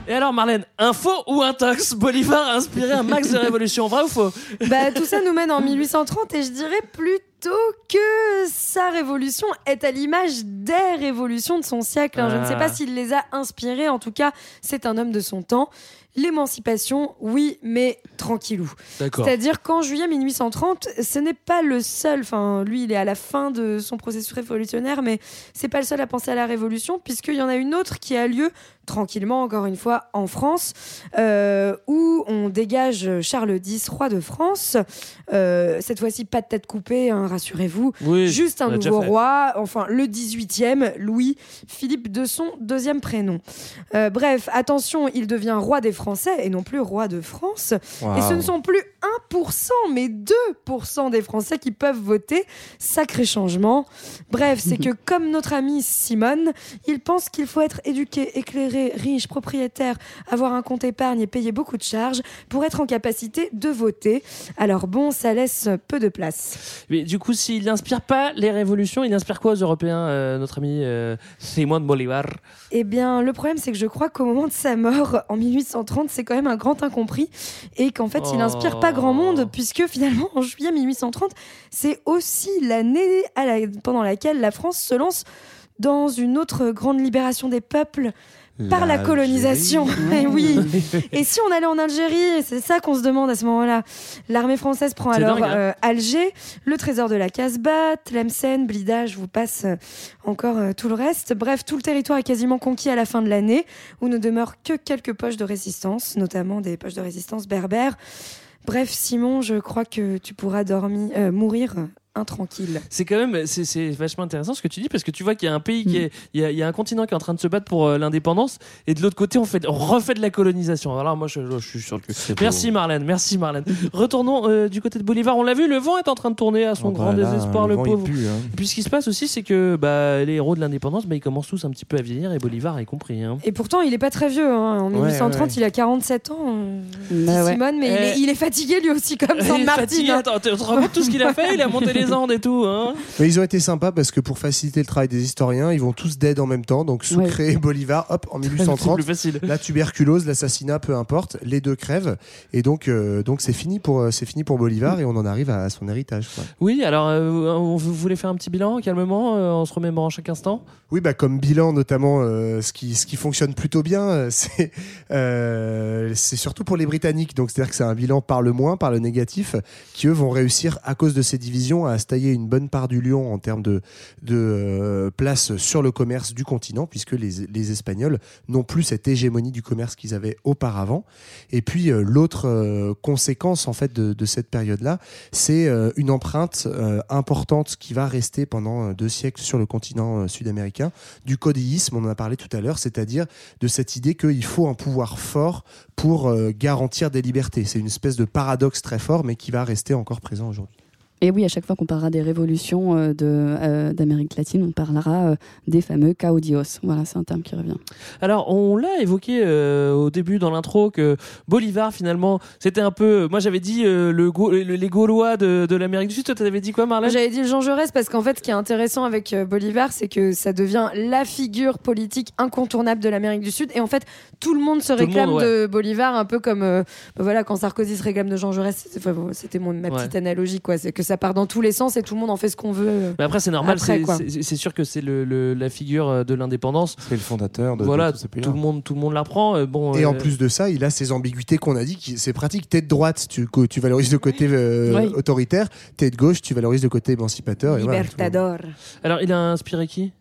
Et alors Marlène, info ou intox Bolivar a inspiré un max de (laughs) révolution, vrai ou faux? Bah, tout ça nous mène en 1830 et je dirais plutôt que sa révolution est à l'image des révolutions de son siècle. hein. Je ne sais Ah. pas s'il les a inspirées, en tout cas, c'est un homme de son temps. L'émancipation, oui, mais tranquillou. C'est-à-dire qu'en juillet 1830, ce n'est pas le seul, enfin lui il est à la fin de son processus révolutionnaire, mais c'est pas le seul à penser à la révolution, puisqu'il y en a une autre qui a lieu tranquillement, encore une fois, en France, euh, où on dégage Charles X, roi de France. Euh, cette fois-ci, pas de tête coupée, hein, rassurez-vous. Oui, Juste un nouveau roi, enfin le 18e, Louis Philippe de son deuxième prénom. Euh, bref, attention, il devient roi des Français et non plus roi de France. Et ce ne sont plus 1%, mais 2% des Français qui peuvent voter. Sacré changement. Bref, c'est (laughs) que comme notre amie Simone, il pense qu'il faut être éduqué, éclairé, riche, propriétaire, avoir un compte épargne et payer beaucoup de charges pour être en capacité de voter. Alors bon, ça laisse peu de place. Mais du coup, s'il n'inspire pas les révolutions, il inspire quoi aux Européens, euh, notre ami euh, Simón Bolivar Eh bien, le problème, c'est que je crois qu'au moment de sa mort, en 1830, c'est quand même un grand incompris et qu'en fait, il n'inspire pas grand monde puisque finalement, en juillet 1830, c'est aussi l'année la- pendant laquelle la France se lance dans une autre grande libération des peuples par la colonisation. (laughs) Eh oui. (laughs) Et si on allait en Algérie, c'est ça qu'on se demande à ce moment-là. L'armée française prend alors dingue, hein. euh, Alger, le trésor de la Casbah, Tlemcen, Blida, je vous passe euh, encore euh, tout le reste. Bref, tout le territoire est quasiment conquis à la fin de l'année, où ne demeurent que quelques poches de résistance, notamment des poches de résistance berbères. Bref, Simon, je crois que tu pourras dormir, mourir intranquille. C'est quand même c'est, vachement intéressant ce que tu dis parce que tu vois qu'il y a un pays qui est il y a, il y a un continent qui est en train de se battre pour euh, l'indépendance et de l'autre côté on fait on refait de la colonisation. Alors moi je, je suis sur le cul. Merci Marlène, merci Marlène. Retournons euh, du côté de Bolivar. On l'a vu, le vent est en train de tourner à son Oh, grand bah là, désespoir, le pauvre. pue, hein. Et puis ce qui se passe aussi, c'est que bah, les héros de l'indépendance, bah, ils commencent tous un petit peu à vieillir et Bolivar est compris. hein. Et pourtant, il est pas très vieux. hein. En Ouais, 1830, ouais. il a 47 ans. euh, Bah ouais. Simone, mais il, est, il est fatigué lui aussi, comme (laughs) Il San est Martin. fatigué. Attends, tu te rends compte tout ce qu'il a fait Il a monté (laughs) les et tout. Hein. Mais ils ont été sympas parce que pour faciliter le travail des historiens, ils vont tous dead en même temps. Donc Sucre et Bolivar, hop, en (laughs) 1830. plus facile. La tuberculose, l'assassinat, peu importe, les deux crèvent. Et donc, euh, donc c'est fini pour, euh, c'est fini pour Bolivar et on en arrive à son héritage. quoi. Oui, alors euh, on vous voulez faire un petit bilan calmement, euh, en se remémorant chaque instant? Oui, bah comme bilan notamment, euh, ce qui ce qui fonctionne plutôt bien, (laughs) c'est c'est surtout pour les Britanniques. Donc c'est-à-dire que c'est un bilan par le moins, par le négatif, qui eux vont réussir à cause de ces divisions à tailler une bonne part du lion en termes de euh, place sur le commerce du continent, puisque les Espagnols n'ont plus cette hégémonie du commerce qu'ils avaient auparavant. Et puis euh, l'autre euh, conséquence en fait de, de cette période-là, c'est une empreinte importante qui va rester pendant deux siècles sur le continent sud-américain du codéisme, on en a parlé tout à l'heure, c'est-à-dire de cette idée qu'il faut un pouvoir fort pour garantir des libertés. C'est une espèce de paradoxe très fort, mais qui va rester encore présent aujourd'hui. Et oui, à chaque fois qu'on parlera des révolutions euh, de, euh, d'Amérique latine, on parlera euh, des fameux caudillos. Voilà, c'est un terme qui revient. Alors, on l'a évoqué euh, au début dans l'intro que Bolivar, finalement, c'était un peu. Moi, j'avais dit euh, le, Gau- le- les Gaulois de, de l'Amérique du Sud. Toi, t'avais dit quoi, Marlène? J'avais dit Jean Jaurès parce qu'en fait, ce qui est intéressant avec euh, Bolivar, c'est que ça devient la figure politique incontournable de l'Amérique du Sud. Et en fait, tout le monde se réclame monde, ouais. de Bolivar, un peu comme euh, bah voilà quand Sarkozy se réclame de Jean Jaurès. C'était ma Ouais. petite analogie, quoi. C'est que ça part dans tous les sens et tout le monde en fait ce qu'on veut. Mais après, c'est normal, c'est- sûr que c'est le, le- la figure euh, de l'indépendance. C'est le fondateur de, Voilà, de tout le monde, tout le monde l'apprend. euh, Bon, Et en euh, plus de ça, il a ces ambiguïtés qu'on a dit, qui- c'est pratique. T'es de droite, tu, valorises le côté euh, Oui. autoritaire. T'es de gauche, tu valorises le côté émancipateur. et voilà, Libertador. Alors, il a inspiré qui?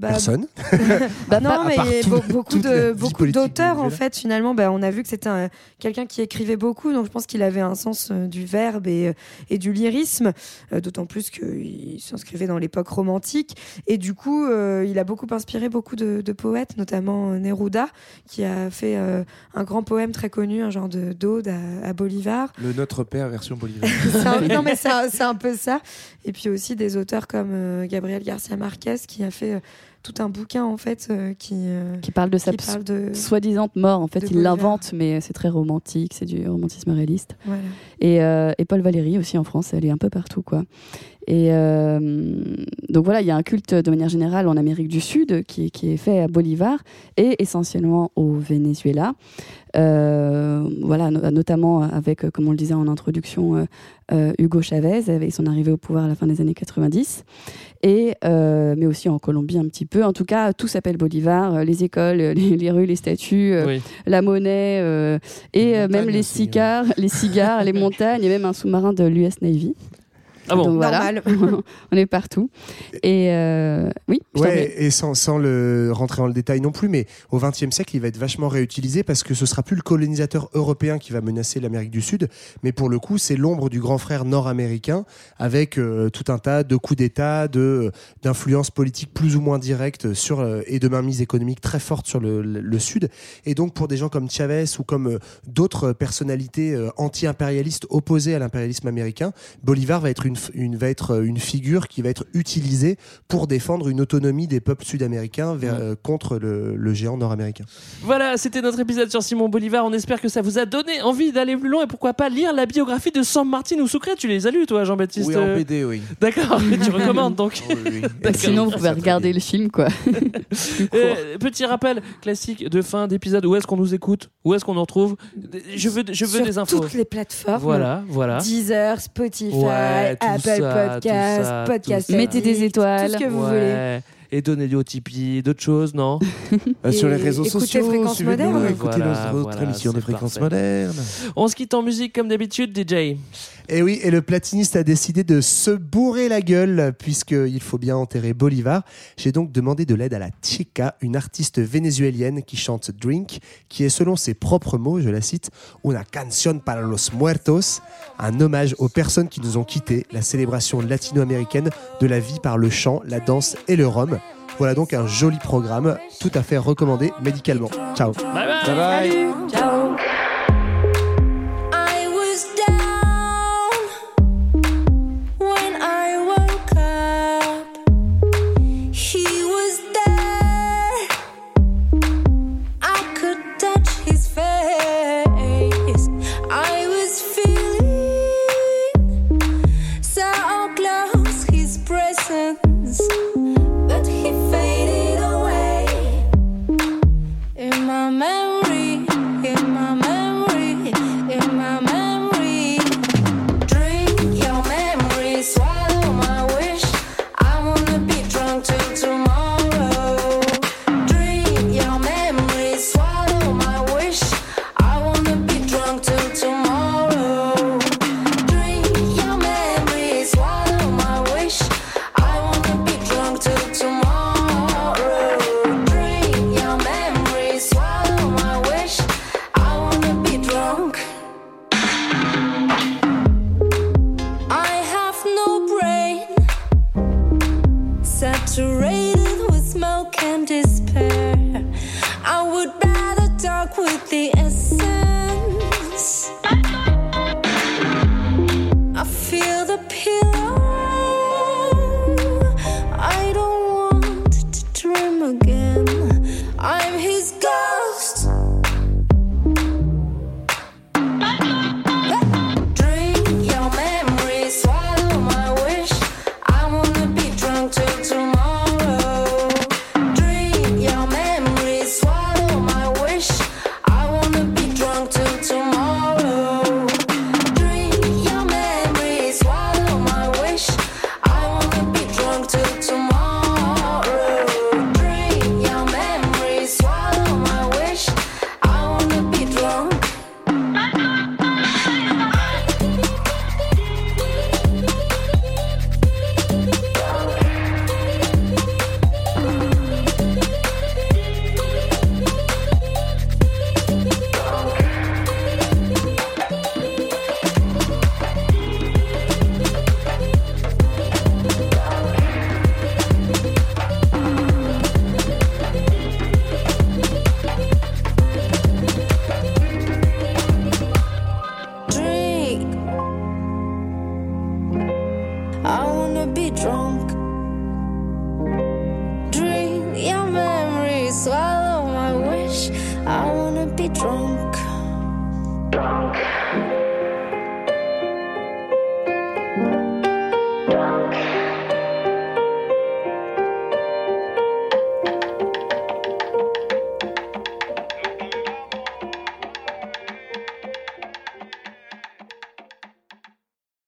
Bah, Personne. (laughs) Bah non, mais tout- be- beaucoup de beaucoup d'auteurs en fait finalement bah, on a vu que c'était un- quelqu'un qui écrivait beaucoup donc je pense qu'il avait un sens euh, du verbe et, euh, et du lyrisme euh, d'autant plus qu'il s'inscrivait dans l'époque romantique et du coup euh, il a beaucoup inspiré beaucoup de, de poètes notamment Neruda qui a fait euh, un grand poème très connu un genre de d'ode à, à Bolivar Le Notre Père version Bolivar. (laughs) un- non mais (laughs) c'est un, peu ça. Et puis aussi des auteurs comme euh, Gabriel Garcia Marquez qui a fait euh, tout un bouquin en fait euh, qui euh, Qui parle de sa qui parle de soi-disant mort. En fait, il l'invente, mais c'est très romantique, c'est du romantisme réaliste. Voilà. Et, euh, et Paul Valéry aussi en France, elle est un peu partout, quoi. Et euh, donc voilà, il y a un culte de manière générale en Amérique du Sud qui, qui est fait à Bolivar et essentiellement au Venezuela. Euh, voilà, no- notamment avec, euh, comme on le disait en introduction, Hugo Chavez avec son arrivée au pouvoir à la fin des années 90, et euh, mais aussi en Colombie un petit peu. En tout cas, tout s'appelle Bolivar, les écoles, les, les rues, les statues, Oui. la monnaie euh, et même les cigares, les cigares, (laughs) les montagnes et même un sous-marin de l'US Navy. Ah bon Donc voilà, Normal. (laughs) on est partout. Et euh, oui. Ouais, et sans, sans le rentrer dans le détail non plus, mais au XXe siècle, il va être vachement réutilisé parce que ce sera plus le colonisateur européen qui va menacer l'Amérique du Sud, mais pour le coup, c'est l'ombre du grand frère nord-américain avec euh, tout un tas de coups d'État, de d'influences politiques plus ou moins directes sur euh, et de mainmise économique très forte sur le, le- le Sud. Et donc pour des gens comme Chavez ou comme euh, d'autres personnalités euh, anti-impérialistes opposées à l'impérialisme américain, Bolivar va être une, une va être euh, une figure qui va être utilisée pour défendre une autonomie des peuples sud-américains vers- euh, contre le, le géant nord-américain. Voilà, c'était notre épisode sur Simon Bolivar. On espère que ça vous a donné envie d'aller plus loin et pourquoi pas lire la biographie de San Martin ou Sucre. Tu les as lus, toi, Jean-Baptiste Oui, en euh, BD, oui. D'accord, mais (laughs) tu recommandes donc. D'accord. Sinon, vous pouvez regarder le film, quoi. (laughs) Euh, petit rappel classique de fin d'épisode. Où est-ce qu'on nous écoute? Où est-ce qu'on nous retrouve? Je veux, je veux sur des infos. toutes les plateformes. Voilà, voilà. Deezer, Spotify, Ouais, Apple ça, Podcast, ça, Podcast. Mettez des étoiles. Tout ce que vous Ouais. voulez. Et donnez-du au Tipeee, d'autres choses, non (laughs) Euh, sur les réseaux écoutez sociaux, Fréquence suivez-nous, Moderne. écoutez Voilà, notre, voilà, émission de c'est Fréquence parfait. Moderne. On se quitte en musique comme d'habitude, DJ. Et oui, et le platiniste a décidé de se bourrer la gueule puisqu'il faut bien enterrer Bolivar. J'ai donc demandé de l'aide à la Chica, une artiste vénézuélienne qui chante Drink, qui est selon ses propres mots, je la cite, una canción para los muertos, un hommage aux personnes qui nous ont quittés, la célébration latino-américaine de la vie par le chant, la danse et le rhum. Voilà donc un joli programme, tout à fait recommandé médicalement. Ciao. Bye bye. Bye bye. Ciao.